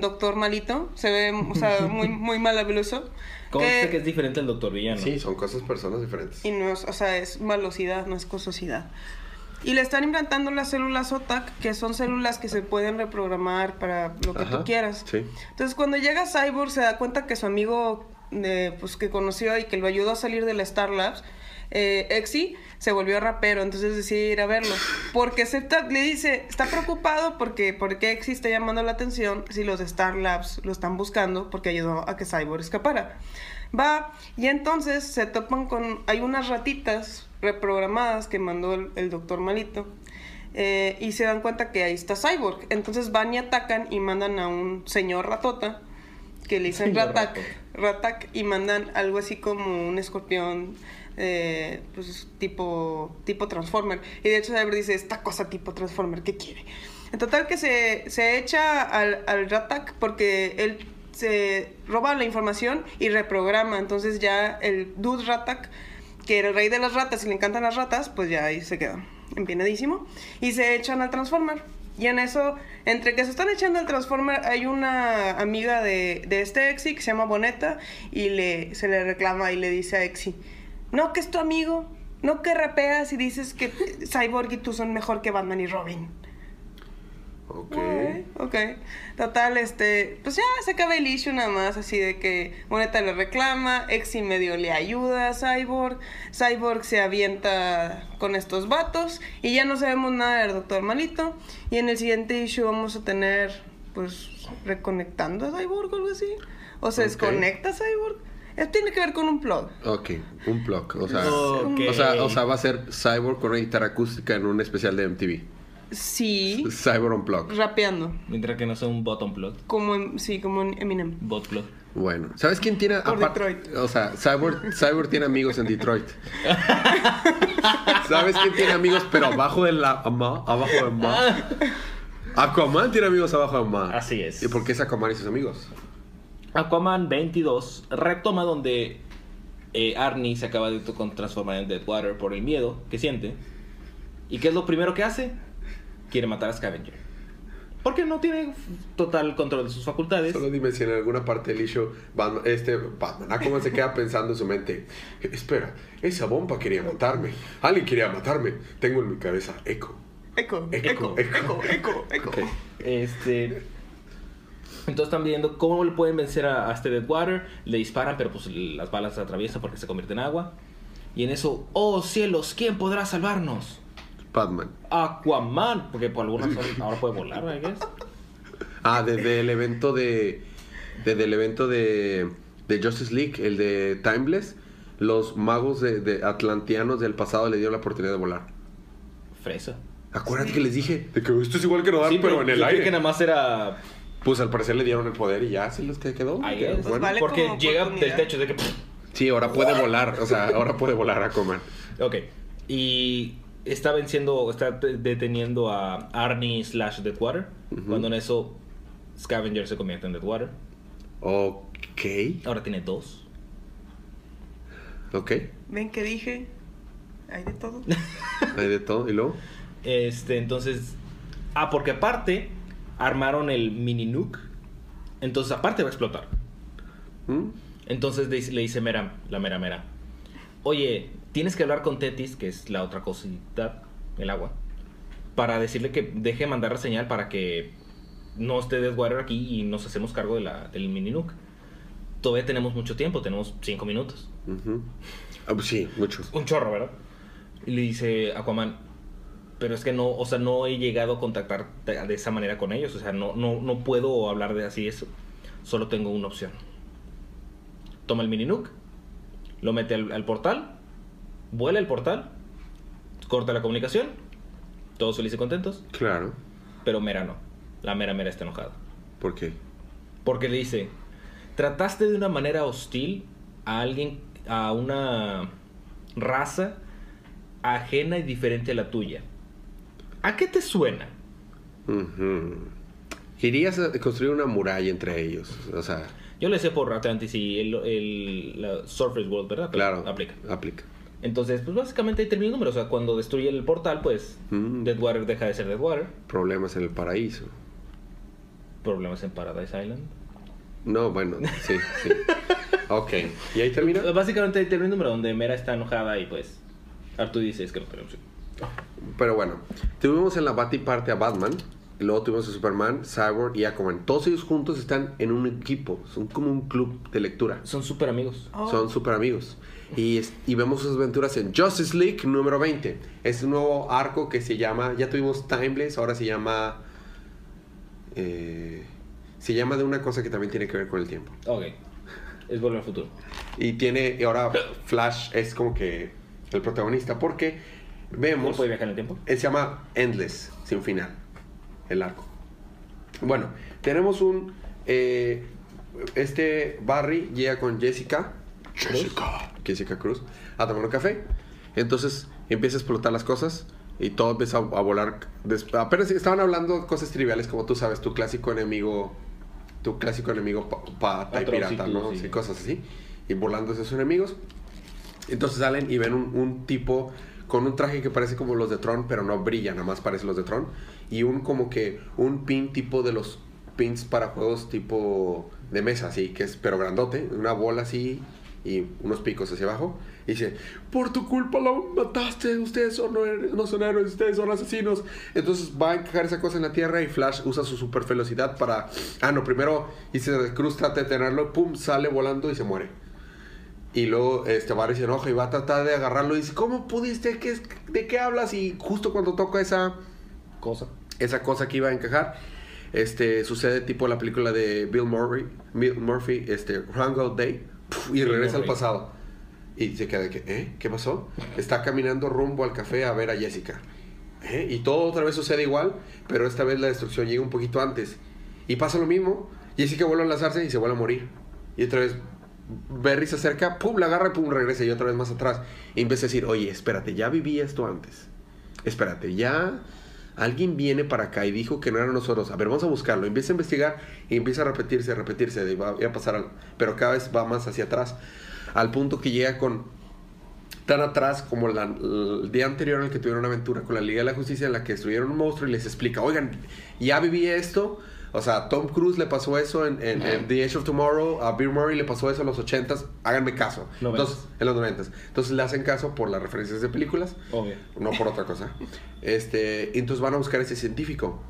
doctor malito. Se ve, o sea, muy, muy malabeluso. Conste que es diferente al Doctor Villano. Sí, son cosas, personas diferentes. Y no es, o sea, es malosidad, no es cososidad. Y le están implantando las células OTAC, que son células que se pueden reprogramar para lo que Ajá, tú quieras. sí. Entonces, cuando llega Cyborg, se da cuenta que su amigo de, pues, que conoció y que lo ayudó a salir de la Star Labs, eh, Exy, se volvió rapero. Entonces decide ir a verlo. Porque acepta, le dice, está preocupado porque, porque Exy está llamando la atención si los Star Labs lo están buscando porque ayudó a que Cyborg escapara. Va, y entonces se topan con. Hay unas ratitas reprogramadas que mandó el, el doctor Malito. eh, y se dan cuenta que ahí está Cyborg. Entonces van y atacan y mandan a un señor ratota que le dicen Señor Ratak. Ratak y mandan algo así como un escorpión eh, pues tipo tipo Transformer. Y de hecho Cyborg dice esta cosa tipo Transformer ¿qué quiere? En total que se, se echa al, al Ratak porque él se roba la información y reprograma. Entonces ya el dude Ratak que era el rey de las ratas y le encantan las ratas pues ya ahí se queda empinadísimo y se echan al Transformer. Y en eso, entre que se están echando al Transformer, hay una amiga de, de este Exi que se llama Boneta y le, se le reclama y le dice a Exi, no que es tu amigo, no que rapeas y dices que Cyborg y tú son mejor que Batman y Robin. Ok. Ok, ok. Total, este, pues ya se acaba el issue nada más, así de que Moneta le reclama, Exi medio le ayuda a Cyborg, Cyborg se avienta con estos vatos y ya no sabemos nada del Doctor Malito. Y en el siguiente issue vamos a tener, pues, reconectando a Cyborg o algo así. O se desconecta Cyborg. Esto tiene que ver con un plug. Ok, un plug. O sea, Ok. o sea, o sea, va a ser Cyborg con una guitarra acústica en un especial de MTV. Sí, Cyborg on plug. rapeando. Mientras que no sea un bottom plug. Como en- sí, como en Eminem. Bot plug. Bueno, ¿sabes quién tiene Por aparte- Detroit. O sea, Cyborg, Cyborg tiene amigos en Detroit. ¿Sabes quién tiene amigos pero abajo de la ma, abajo de ma? Aquaman tiene amigos abajo de ma. Así es. ¿Y por qué es Aquaman y sus amigos? Aquaman 22 retoma donde eh, Arnie se acaba de con- transformar en Deadwater por el miedo que siente. ¿Y qué es lo primero que hace? Quiere matar a Scavenger. Porque no tiene total control de sus facultades. Solo dime si en alguna parte del issue Batman, este Batman, Aquaman se queda pensando en su mente. Espera, esa bomba quería matarme. Alguien quería matarme. Tengo en mi cabeza eco. Eco, Eco, eco, eco, eco, eco. Ok. Este. Entonces están viendo cómo le pueden vencer a, a este Deadwater. Le disparan, pero pues las balas se atraviesan porque se convierte en agua. Y en eso, oh cielos, ¿quién podrá salvarnos? Batman. Aquaman, porque por alguna razón ahora puede volar, I guess. Ah, desde el evento de. Desde el evento de. De Justice League, el de Timeless, los magos de, de atlantianos del pasado le dieron la oportunidad de volar. Fresa. Acuérdate que les dije de que esto es igual que nadar, Sí, pero, en el aire. que nada más era. Pues al parecer le dieron el poder y ya se los que quedó. Quedó guess. bueno. vale porque llega del techo de que. Sí, ahora puede volar. O sea, ahora puede volar Aquaman. Ok. Y está venciendo, está de- deteniendo a Arnie slash Deadwater. Cuando en eso Scavenger se convierte en Deadwater. Ok. Ahora tiene dos. Ok. ¿Ven que dije? Hay de todo. Hay de todo. ¿Y luego? Este, entonces. Ah, porque aparte armaron el mini nuke. Entonces, aparte va a explotar. ¿Mm? Entonces le dice Mera, la Mera Mera. Oye, tienes que hablar con Tetis, que es la otra cosita, el agua, para decirle que deje de mandar la señal para que no esté Deathwater aquí y nos hacemos cargo de la, del mini nuke. Todavía tenemos mucho tiempo, tenemos cinco minutos. Ah, pues sí, muchos. Un chorro, ¿verdad? Y le dice Aquaman, Pero es que no, o sea, no he llegado a contactar de, esa manera con ellos. O sea, no, no, no puedo hablar de así eso. Solo tengo una opción. Toma el mini nuke, lo mete al, al portal, vuela el portal, corta la comunicación, todos felices y contentos, Claro. pero Mera no. La Mera Mera está enojada. ¿Por qué? Porque le dice, trataste de una manera hostil a alguien, a una raza ajena y diferente a la tuya. ¿A qué te suena? Ujú. Querías eh, construir una muralla entre ellos. O sea, Yo le sé por Atlantis y el, el- la Surface World, ¿verdad? Pero claro. Aplica. Aplica. Entonces, pues básicamente ahí termina el número. O sea, cuando destruye el portal, pues Mm. Deadwater deja de ser Deadwater. Problemas en el paraíso. Problemas en Paradise Island. No, bueno, sí, sí. Ok. ¿Y ahí termina? Básicamente ahí termina el número donde Mera está enojada y pues Artu dice es que no tenemos. Pero bueno, tuvimos en la Bati parte a Batman, y luego tuvimos a Superman, Cyborg y Aquaman. Todos ellos juntos están en un equipo, son como un club de lectura. Son súper amigos. Oh. Son súper amigos. Y, es- y vemos sus aventuras en Justice League número 20. Es un nuevo arco que se llama, ya tuvimos Timeless, ahora se llama... eh, se llama de una cosa que también tiene que ver con el tiempo. Ok. Es volver al futuro. Y tiene, y ahora Flash es como que el protagonista, porque ¿No vemos... puede viajar en el tiempo? Él se llama Endless, sin final. El arco. Bueno, tenemos un. eh, este Barry llega con Jessica. Jessica. Jessica Cruz. A tomar un café. Entonces empieza a explotar las cosas. Y todo empieza a, a volar. Apenas estaban hablando de cosas triviales, como tú sabes, tu clásico enemigo. Tu clásico enemigo pa- pata y Atrocitus, pirata, ¿no? sí. Sí, cosas así. Y burlándose de sus enemigos. Entonces salen y ven un, un tipo con un traje que parece como los de Tron, pero no brilla, nada más parece los de Tron. Y un como que un pin tipo de los pins para juegos tipo de mesa, así, que es pero grandote, una bola así y unos picos hacia abajo. Y dice, por tu culpa lo mataste, ustedes son, no, son héroes, ustedes son asesinos. Entonces va a encajar esa cosa en la tierra y Flash usa su super velocidad para... Ah, no, primero dice Cruz trata de tenerlo, pum, sale volando y se muere. Y luego este Barry se enoja y va a tratar de agarrarlo y dice, ¿cómo pudiste? ¿Qué es- ¿De qué hablas? Y justo cuando toca esa, Cosa. esa cosa que iba a encajar, este, sucede tipo la película de Bill Murray, Bill Murphy, este, Groundhog Day, puf, y Bill regresa al Murray. pasado. Y se queda que, ¿eh? ¿Qué pasó? Está caminando rumbo al café a ver a Jessica. ¿Eh? Y todo otra vez sucede igual, pero esta vez la destrucción llega un poquito antes. Y pasa lo mismo, Jessica vuelve a lanzarse y se vuelve a morir. Y otra vez Berry se acerca, pum, la agarra pum, regresa y otra vez más atrás. Y empieza a decir, oye, espérate, ya viví esto antes. Espérate, ya alguien viene para acá y dijo que no eran nosotros. A ver, vamos a buscarlo. Empieza a investigar y empieza a repetirse, a repetirse. a pasar algo. Pero cada vez va más hacia atrás. Al punto que llega con tan atrás como el día anterior en el que tuvieron una aventura con la Liga de la Justicia en la que destruyeron un monstruo y les explica, oigan, ya viví esto. O sea, a Tom Cruise le pasó eso en, en- en The Age of Tomorrow, a Bill Murray le pasó eso en los 80s, háganme caso. Entonces, en los 90s. Entonces le hacen caso por las referencias de películas, Obvio. no por otra cosa. Este, entonces van a buscar a ese científico.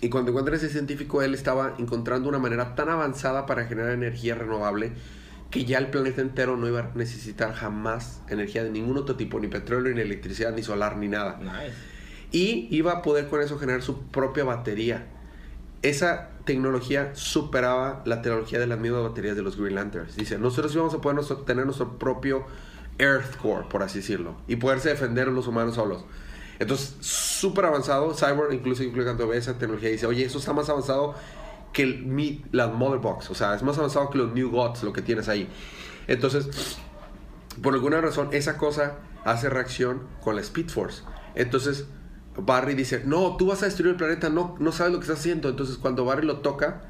Y cuando encuentran a ese científico, él estaba encontrando una manera tan avanzada para generar energía renovable que ya el planeta entero no iba a necesitar jamás energía de ningún otro tipo, ni petróleo, ni electricidad, ni solar, ni nada. Nice. Y iba a poder con eso generar su propia batería. Esa tecnología superaba la tecnología de las mismas baterías de los Green Lanterns. Dice, nosotros íbamos a poder nuestro- tener nuestro propio Earth Core, por así decirlo, y poderse defender los humanos solos. Entonces, súper avanzado. Cyborg incluso incluye cuando ve esa tecnología dice, oye, eso está más avanzado que las Mother Box. O sea, es más avanzado que los New Gods, lo que tienes ahí. Entonces, por alguna razón, esa cosa hace reacción con la Speed Force. Entonces, Barry dice, no, tú vas a destruir el planeta, no, no sabes lo que estás haciendo. Entonces, cuando Barry lo toca,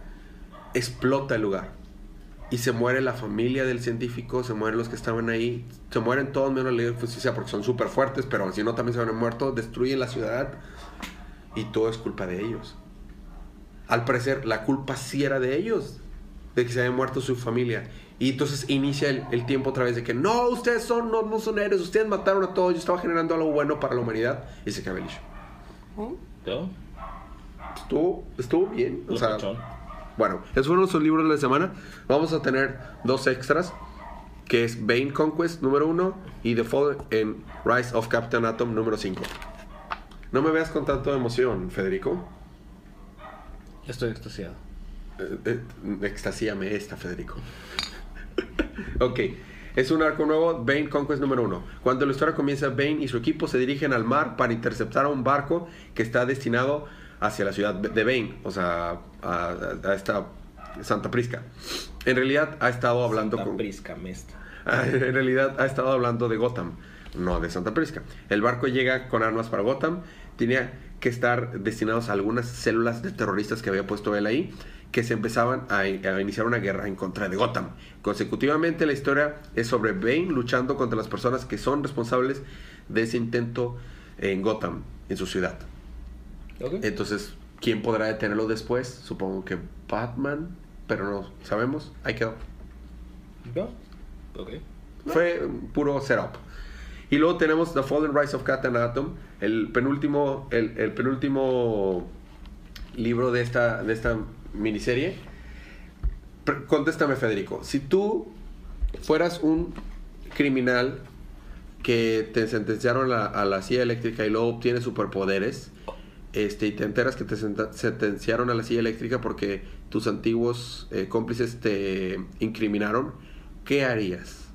explota el lugar. Y se muere la familia del científico, se mueren los que estaban ahí, se mueren todos menos la de Justicia porque son súper fuertes, pero si no también se van muerto, destruyen la ciudad y todo es culpa de ellos. Al parecer, la culpa sí era de ellos, de que se había muerto su familia. Y entonces inicia el, el tiempo otra vez de que no, ustedes son, no, no son héroes, ustedes mataron a todos, yo estaba generando algo bueno para la humanidad. Y se acaba el. Estuvo, estuvo bien. O sea, bueno, esos fueron nuestros libros de la semana. Vamos a tener dos extras, que es Bane Conquest número uno y The Fall en Rise of Captain Atom número 5. No me veas con tanto emoción, Federico. Estoy extasiado. Eh, eh, extasíame esta, Federico. ok. Es un arco nuevo, Bane Conquest número uno. Cuando la historia comienza, Bane y su equipo se dirigen al mar para interceptar a un barco que está destinado hacia la ciudad de Bane, o sea, a, a esta Santa Prisca. En realidad ha estado hablando Santa con... Prisca, mesta. En realidad ha estado hablando de Gotham, no de Santa Prisca. El barco llega con armas para Gotham. Tenía que estar destinados a algunas células de terroristas que había puesto él ahí, que se empezaban a, a iniciar una guerra en contra de Gotham. Consecutivamente la historia es sobre Bane luchando contra las personas que son responsables de ese intento en Gotham, en su ciudad. Entonces, ¿quién podrá detenerlo después? Supongo que Batman, pero no sabemos. Ahí quedó. Fue puro setup. Y luego tenemos The Fallen Rise of Captain Atom, el penúltimo, el, el penúltimo libro de esta, de esta miniserie. Contéstame, Federico. Si tú fueras un criminal que te sentenciaron a la, silla eléctrica y luego obtienes superpoderes, este, y te enteras que te sentenciaron a la silla eléctrica porque tus antiguos eh, cómplices te incriminaron, ¿qué harías?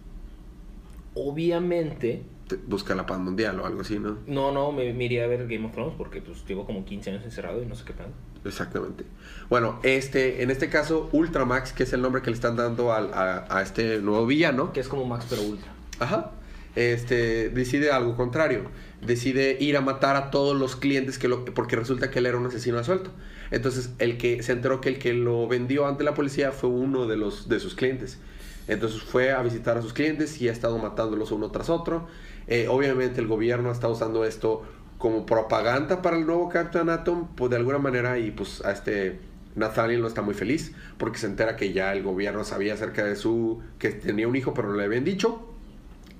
Obviamente, Te- busca la paz mundial o algo así, ¿no? no, no, me, me iría a ver Game of Thrones porque pues llevo como 15 años encerrado y no sé qué plan. Exactamente. Bueno, este, en este caso, Ultramax, que es el nombre que le están dando al- a, a este nuevo villano, Que es como Max pero ultra. ajá, este, decide algo contrario. Decide ir a matar a todos los clientes que lo, porque resulta que él era un asesino a suelto. Entonces, el que se enteró que el que lo vendió ante la policía fue uno de los de sus clientes. Entonces fue a visitar a sus clientes y ha estado matándolos uno tras otro. Eh, obviamente el gobierno está usando esto como propaganda para el nuevo Captain Atom, pues de alguna manera, y pues a este Nathaniel no está muy feliz porque se entera que ya el gobierno sabía acerca de su, que tenía un hijo pero no le habían dicho.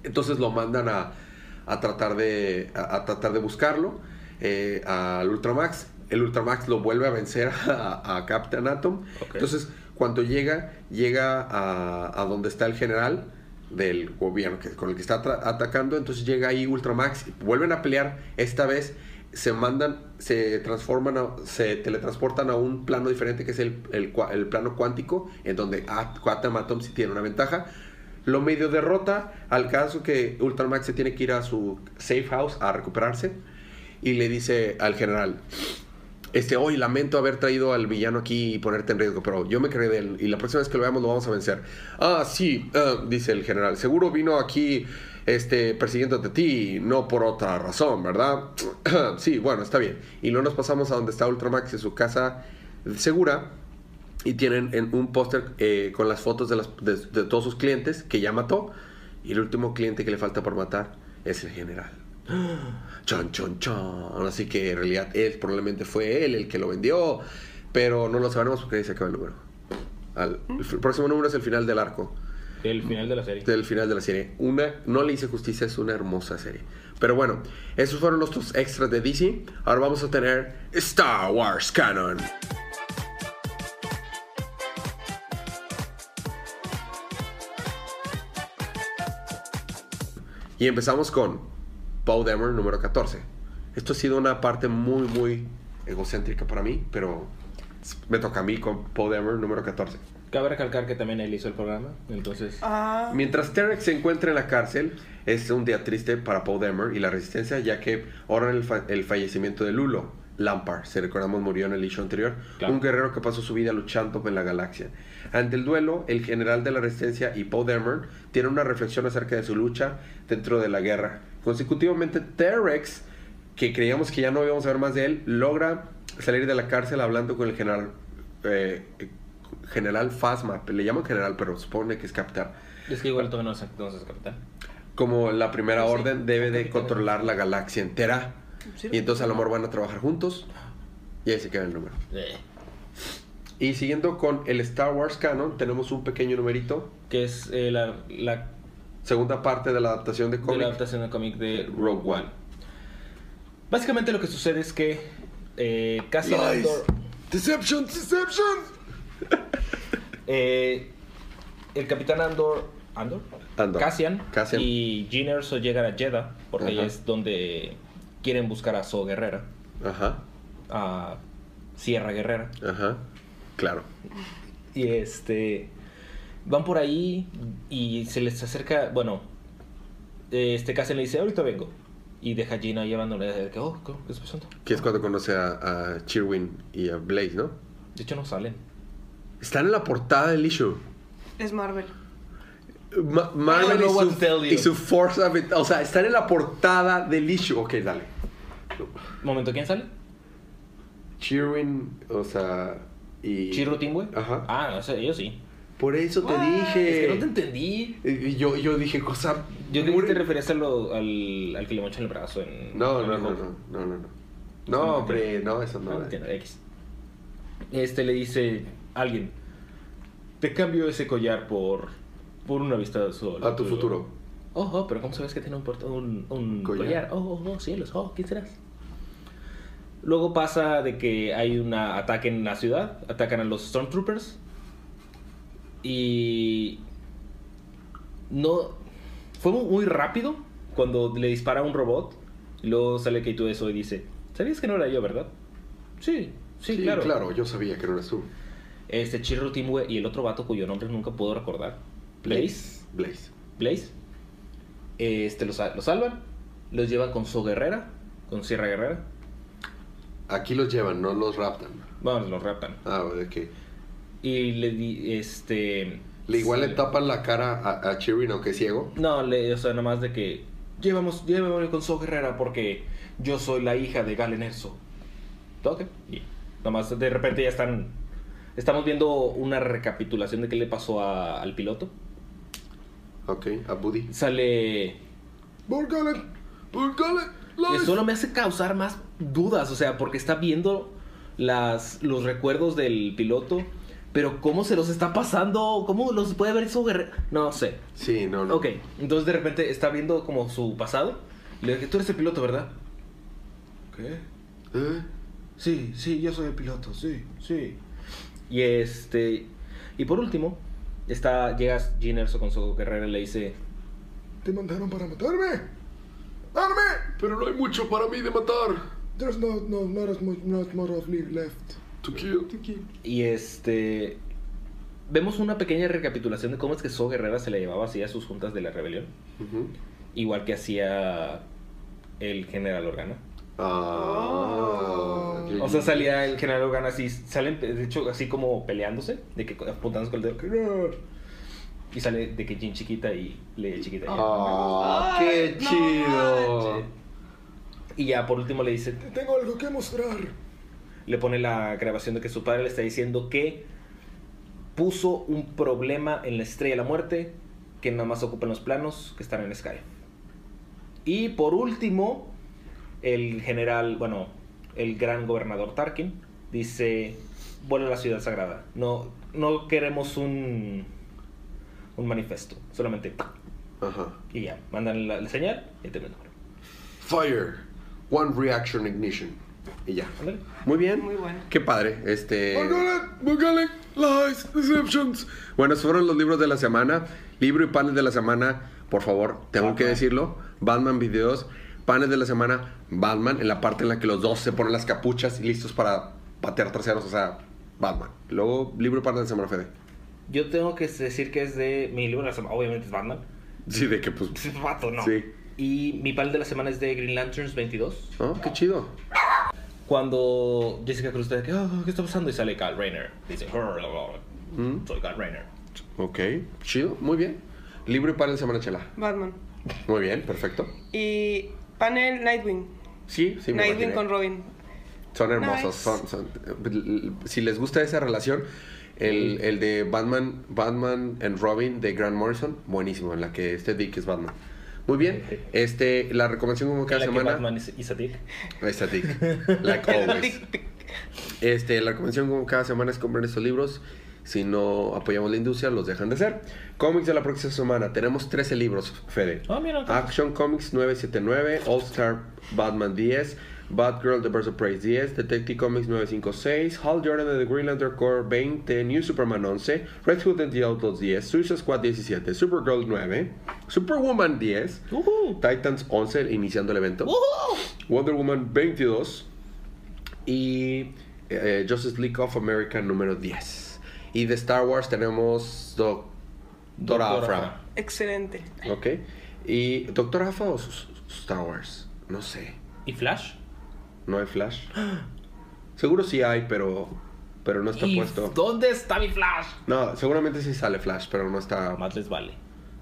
Entonces lo mandan a, a tratar, de, a, a tratar de buscarlo eh, al Ultramax. El Ultramax lo vuelve a vencer a, a Captain Atom. Entonces, cuando llega, llega a, a donde está el general del gobierno que, con el que está atacando. Entonces llega ahí Ultramax. Vuelven a pelear. Esta vez se mandan, se transforman, a- se teletransportan a un plano diferente que es el, el, plano cuántico, en donde Quantum Atom sí tiene una ventaja. Lo medio derrota al caso que Ultramax se tiene que ir a su safe house a recuperarse y le dice al general, este, hoy lamento haber traído al villano aquí y ponerte en riesgo, pero yo me creí de él y la próxima vez que lo veamos lo vamos a vencer. Ah, sí, ah, dice el general, seguro vino aquí este, persiguiéndote a ti, no por otra razón, ¿verdad? sí, bueno, está bien. Y luego nos pasamos a donde está Ultramax en su casa segura y tienen en un póster eh, con las fotos de, las- de todos sus clientes que ya mató y el último cliente que le falta por matar es el general. Chon, chon, chon. Así que en realidad él probablemente fue él el que lo vendió, pero no lo sabremos porque ahí se acaba el número. Al- el próximo número es el final del arco, El final de la serie. del final de la serie. Una, no le hice justicia, es una hermosa serie. Pero bueno, esos fueron nuestros extras de DC. Ahora vamos a tener Star Wars Canon. Y empezamos con Paul Demer número 14. Esto ha sido una parte muy, muy egocéntrica para mí, pero me toca a mí con Paul Demer número 14. Cabe recalcar que también él hizo el programa, entonces... Ah, Mientras Terek se encuentra en la cárcel, es un día triste para Paul Demer y la resistencia, ya que ahora el, fa- el fallecimiento de Lulo Lampard, si recordamos, murió en el issue anterior, Claro. un guerrero que pasó su vida luchando en la galaxia. Ante el duelo, el general de la resistencia y Paul Demer tienen una reflexión acerca de su lucha dentro de la guerra. Consecutivamente, Terex, que creíamos que ya no íbamos a ver más de él, logra salir de la cárcel hablando con el general. eh, general Phasma, le llaman general, pero supone que es capitán Es que igual todavía no es, no es capitán. como la primera Sí, orden debe de controlar la galaxia entera. Sí. Y entonces a lo mejor van a trabajar juntos. Y ahí se queda el número. Y siguiendo con el Star Wars canon, tenemos un pequeño numerito. Que es eh, la, la, Segunda parte de la adaptación de de cómic. la adaptación del cómic de Rogue One. Básicamente lo que sucede es que eh, Cassian Lies. Andor... Deception, deception. eh, el capitán Andor... ¿Andor? Andor. Cassian, Cassian. y Gene Erso llegan a Jeddah, porque ahí es donde quieren buscar a So Guerrera, Ajá, a Sierra Guerrera. ajá. Claro. Y este. Van por ahí y se les acerca. Bueno, este Cassian le dice: Ahorita vengo. Y deja a Gina llevándole. De que, oh, ¿qué está pasando? Que es cuando conoce a, a Chirwin y a Blaze, ¿no? De hecho, no salen. Están en la portada del issue. Es Marvel. Ma- Marvel y su, y su Force of it. O sea, están en la portada del issue. Ok, dale. Momento, ¿quién sale? Chirwin, o sea. Y. Chirro Timwe. Ajá. Ah, no sé, ellos sí. Por eso te What? dije. Es que no te entendí. Y yo, yo dije, cosa. Yo muy- que te referías a lo- al, al que le mochan el brazo en. No, en no, el no, Hulk. no, no, no, no. No, hombre, no, eso no. No, entiendo, X. Este le dice alguien: Te cambio ese collar por, por una vista de sol. A tu futuro. Oh, oh, pero ¿cómo sabes que tiene un, port- un, un Collar. collar? Oh, oh, oh, cielos, oh, ¿quién serás? Luego pasa de que hay un ataque en la ciudad, atacan a los Stormtroopers y no fue mu- muy rápido cuando le dispara a un robot y luego sale que tú eso y dice, ¿sabías que no era yo, verdad? Sí, sí, Sí, claro. claro. yo sabía que no eras tú. Este Chirro Timwe y el otro vato cuyo nombre nunca puedo recordar, Blaze. Blaze. Blaze. Este, los, los salvan. Los llevan con su guerrera. Con Sierra Guerrera. Aquí los llevan, no los raptan. Vamos, los raptan. Ah, de que. Y le di, este... Le igual le tapan la cara a, a Chirwin, aunque es ciego. No, le, o sea, nada más de que... Llevamos, llévame con su guerrera porque yo soy la hija de Galen Erso. Ok. Y nada más de repente ya están... Estamos viendo una recapitulación de qué le pasó a- al piloto. Ok, a Buddy. Sale... Burgalen, Burgalen, que solo me hace causar más dudas, o sea, porque está viendo las, los recuerdos del piloto, pero cómo se los está pasando, cómo los puede ver su guerrero, no sé. Sí, no, no. Ok, entonces de repente está viendo como su pasado, le dije, tú eres el piloto, ¿verdad? ¿Qué? ¿Eh? Sí, sí, yo soy el piloto, sí, sí. Y este, y por último, está, llega Gene Erso con su guerrera y le dice, Te mandaron para matarme. ¡Arme! Pero no hay mucho para mí de matar. There's no, no, not as much, not more of me left. Y este. Vemos una pequeña recapitulación de cómo es que So Guerrera se le llevaba así a sus juntas de la rebelión. Igual que hacía el general Organa. Ah. Oh. O sea, salía el general Organa así, salen, de hecho, así como peleándose, de que apuntándose con el dedo. Y sale de que Jin chiquita y Leia chiquita. ya. Ah, Ay, qué no chido. Y ya por último le dice, Te tengo algo que mostrar. Le pone la grabación de que su padre le está diciendo que puso un problema en la estrella de la muerte que nada más ocupan los planos que están en Sky. Y por último, el general, bueno, el gran gobernador Tarkin dice, vuelve a la ciudad sagrada. No, no queremos un, un manifiesto, solamente Ajá. y ya, mandan la, la señal y termina. Fire. One reaction ignition. Y ya. Muy bien. Muy bueno. Qué padre. Este. Lies, deceptions. Bueno, esos fueron los libros de la semana. Libro y panes de la semana, por favor, tengo que decirlo. Batman videos. Panes de la semana, Batman, en la parte en la que los dos se ponen las capuchas y listos para patear traseros, o sea, Batman. Luego, libro y panes de la semana, Fede. Yo tengo que decir que es de mi libro de la semana, obviamente es Batman. Sí, de que pues. Es vato, no. Sí. Y mi pal de la semana es de Green Lanterns 22. Oh, qué chido. Cuando Jessica Cruz está de que, "Oh, ¿qué está pasando? Y sale Kyle Rayner. Dice, Mm. soy Kyle Rayner. Ok, chido, muy bien. Libro y panes de semana, Chela. Batman. Muy bien, perfecto. Y panel Nightwing. Sí, sí, me Nightwing imaginé. con Robin. Son hermosos. Nice. Son, son- si les gusta esa relación, el, el de Batman, Batman and Robin de Grant Morrison, buenísimo, en la que este Dick es Batman. Muy bien. Este, la recomendación como cada que semana. Batman is, is a dick. Like always. Este, la recomendación como cada semana es comprar estos libros. Si no apoyamos la industria, los dejan de ser. Cómics de la próxima semana. Tenemos 13 libros, Fede. Ah, mira. Action Comics 979, All Star Batman 10, Batgirl The Birds of Prey 10, Detective Comics 956, Hal Jordan and the Green Lantern Corps 20, New Superman 11, Red Hood and the Outlaws 10, Suicide Squad 17, Supergirl 9, Superwoman 10, Ujú. Titans 11 iniciando el evento, Ujú. Wonder Woman 22 y eh, Justice League of America número 10. Y de Star Wars tenemos Doctora Doctora Afra. Afra. Excelente. Ok. ¿Y Doctor Afra o Star Wars? No sé. ¿Y Flash? ¿No hay Flash? Seguro sí hay, pero, pero no está ¿Y puesto. ¿Dónde está mi Flash? No, seguramente sí sale Flash, pero no está... Más les vale.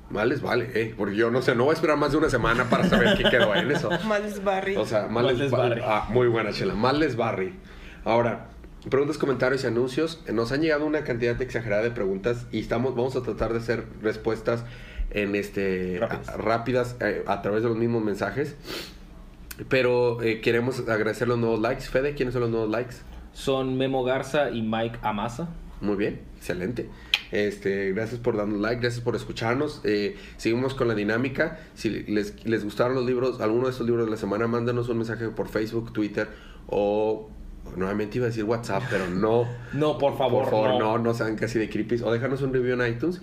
Mal les vale, eh. Porque yo no sé, no voy a esperar más de una semana para saber qué quedó en eso. Miles Barry. O sea, Mal les les Barry. Ah, muy buena, Chela. Mal les Barry. Ahora, preguntas, comentarios y anuncios. Nos han llegado una cantidad exagerada de preguntas y estamos, vamos a tratar de hacer respuestas en este Rápidas. a- rápidas eh, a través de los mismos mensajes. Pero eh, queremos agradecer los nuevos likes. Fede, ¿quiénes son los nuevos likes? Son Memo Garza y Mike Amasa. Muy bien, excelente. Este, gracias por darnos like, gracias por escucharnos. Eh, seguimos con la dinámica. Si les, les gustaron los libros, alguno de estos libros de la semana, mándanos un mensaje por Facebook, Twitter o nuevamente iba a decir WhatsApp, pero no. No, por favor, por favor, no, no. no, sean casi de creepies. O déjanos un review en iTunes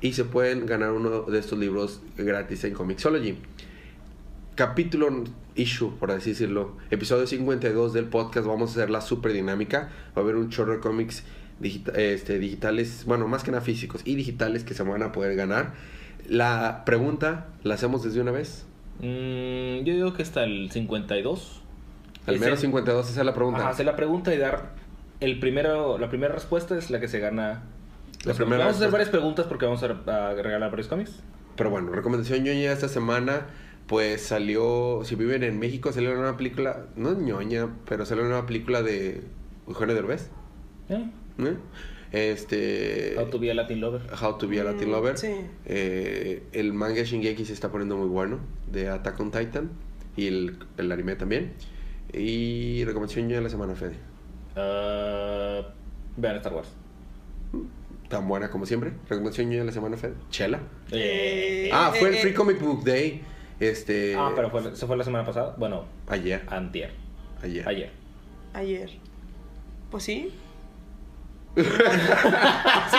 y se pueden ganar uno de estos libros gratis en Comixology. Capítulo issue, por así decirlo. Episodio 52 del podcast. Vamos a hacer la super dinámica. Va a haber un chorro de cómics digita- este, digitales, bueno, más que nada físicos y digitales que se van a poder ganar. La pregunta la hacemos desde una vez. Mm, yo digo que hasta el 52. Al menos 52, esa es la pregunta. Ajá, hacer la pregunta y dar el primero, la primera respuesta es la que se gana. La primera vamos a hacer varias preguntas porque vamos a, a regalar varios cómics. Pero bueno, recomendación ñoña esta semana. Pues salió, si viven en México, salió una película, no es ñoña, pero salió una película de Eugenio Derbez. ¿Eh? ¿eh? Este. How to be a Latin Lover. How to be a Latin Mm, Lover. sí. Eh, el manga Shingeki se está poniendo muy bueno, de Attack on Titan. Y el, el anime también. Y recomendación ya de la semana, Fede. Ah, vean Star Wars. Tan buena como siempre. Recomendación ya de la semana, Fede. Chela. Eh, Ah, fue el eh, Free eh. Comic Book Day. Este. ah, pero fue, ¿se fue la semana pasada? Bueno, Ayer. antier. Ayer. Ayer. Ayer. Pues sí. si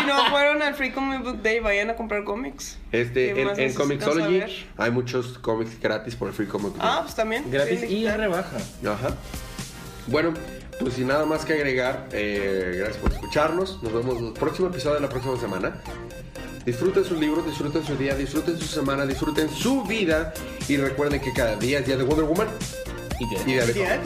no fueron al Free Comic Book Day, vayan a comprar cómics. Este, ¿Qué en, en Comixology saber? hay muchos cómics gratis por el Free Comic Book Ah, Day. pues también. Gratis Sí, y digital. rebaja. Ajá. Bueno, pues sin nada más que agregar, eh, gracias por escucharnos. Nos vemos en el próximo episodio de la próxima semana. Disfruten sus libros, disfruten su día, disfruten su semana, disfruten su vida. Y recuerden que cada día es día de Wonder Woman Y día de.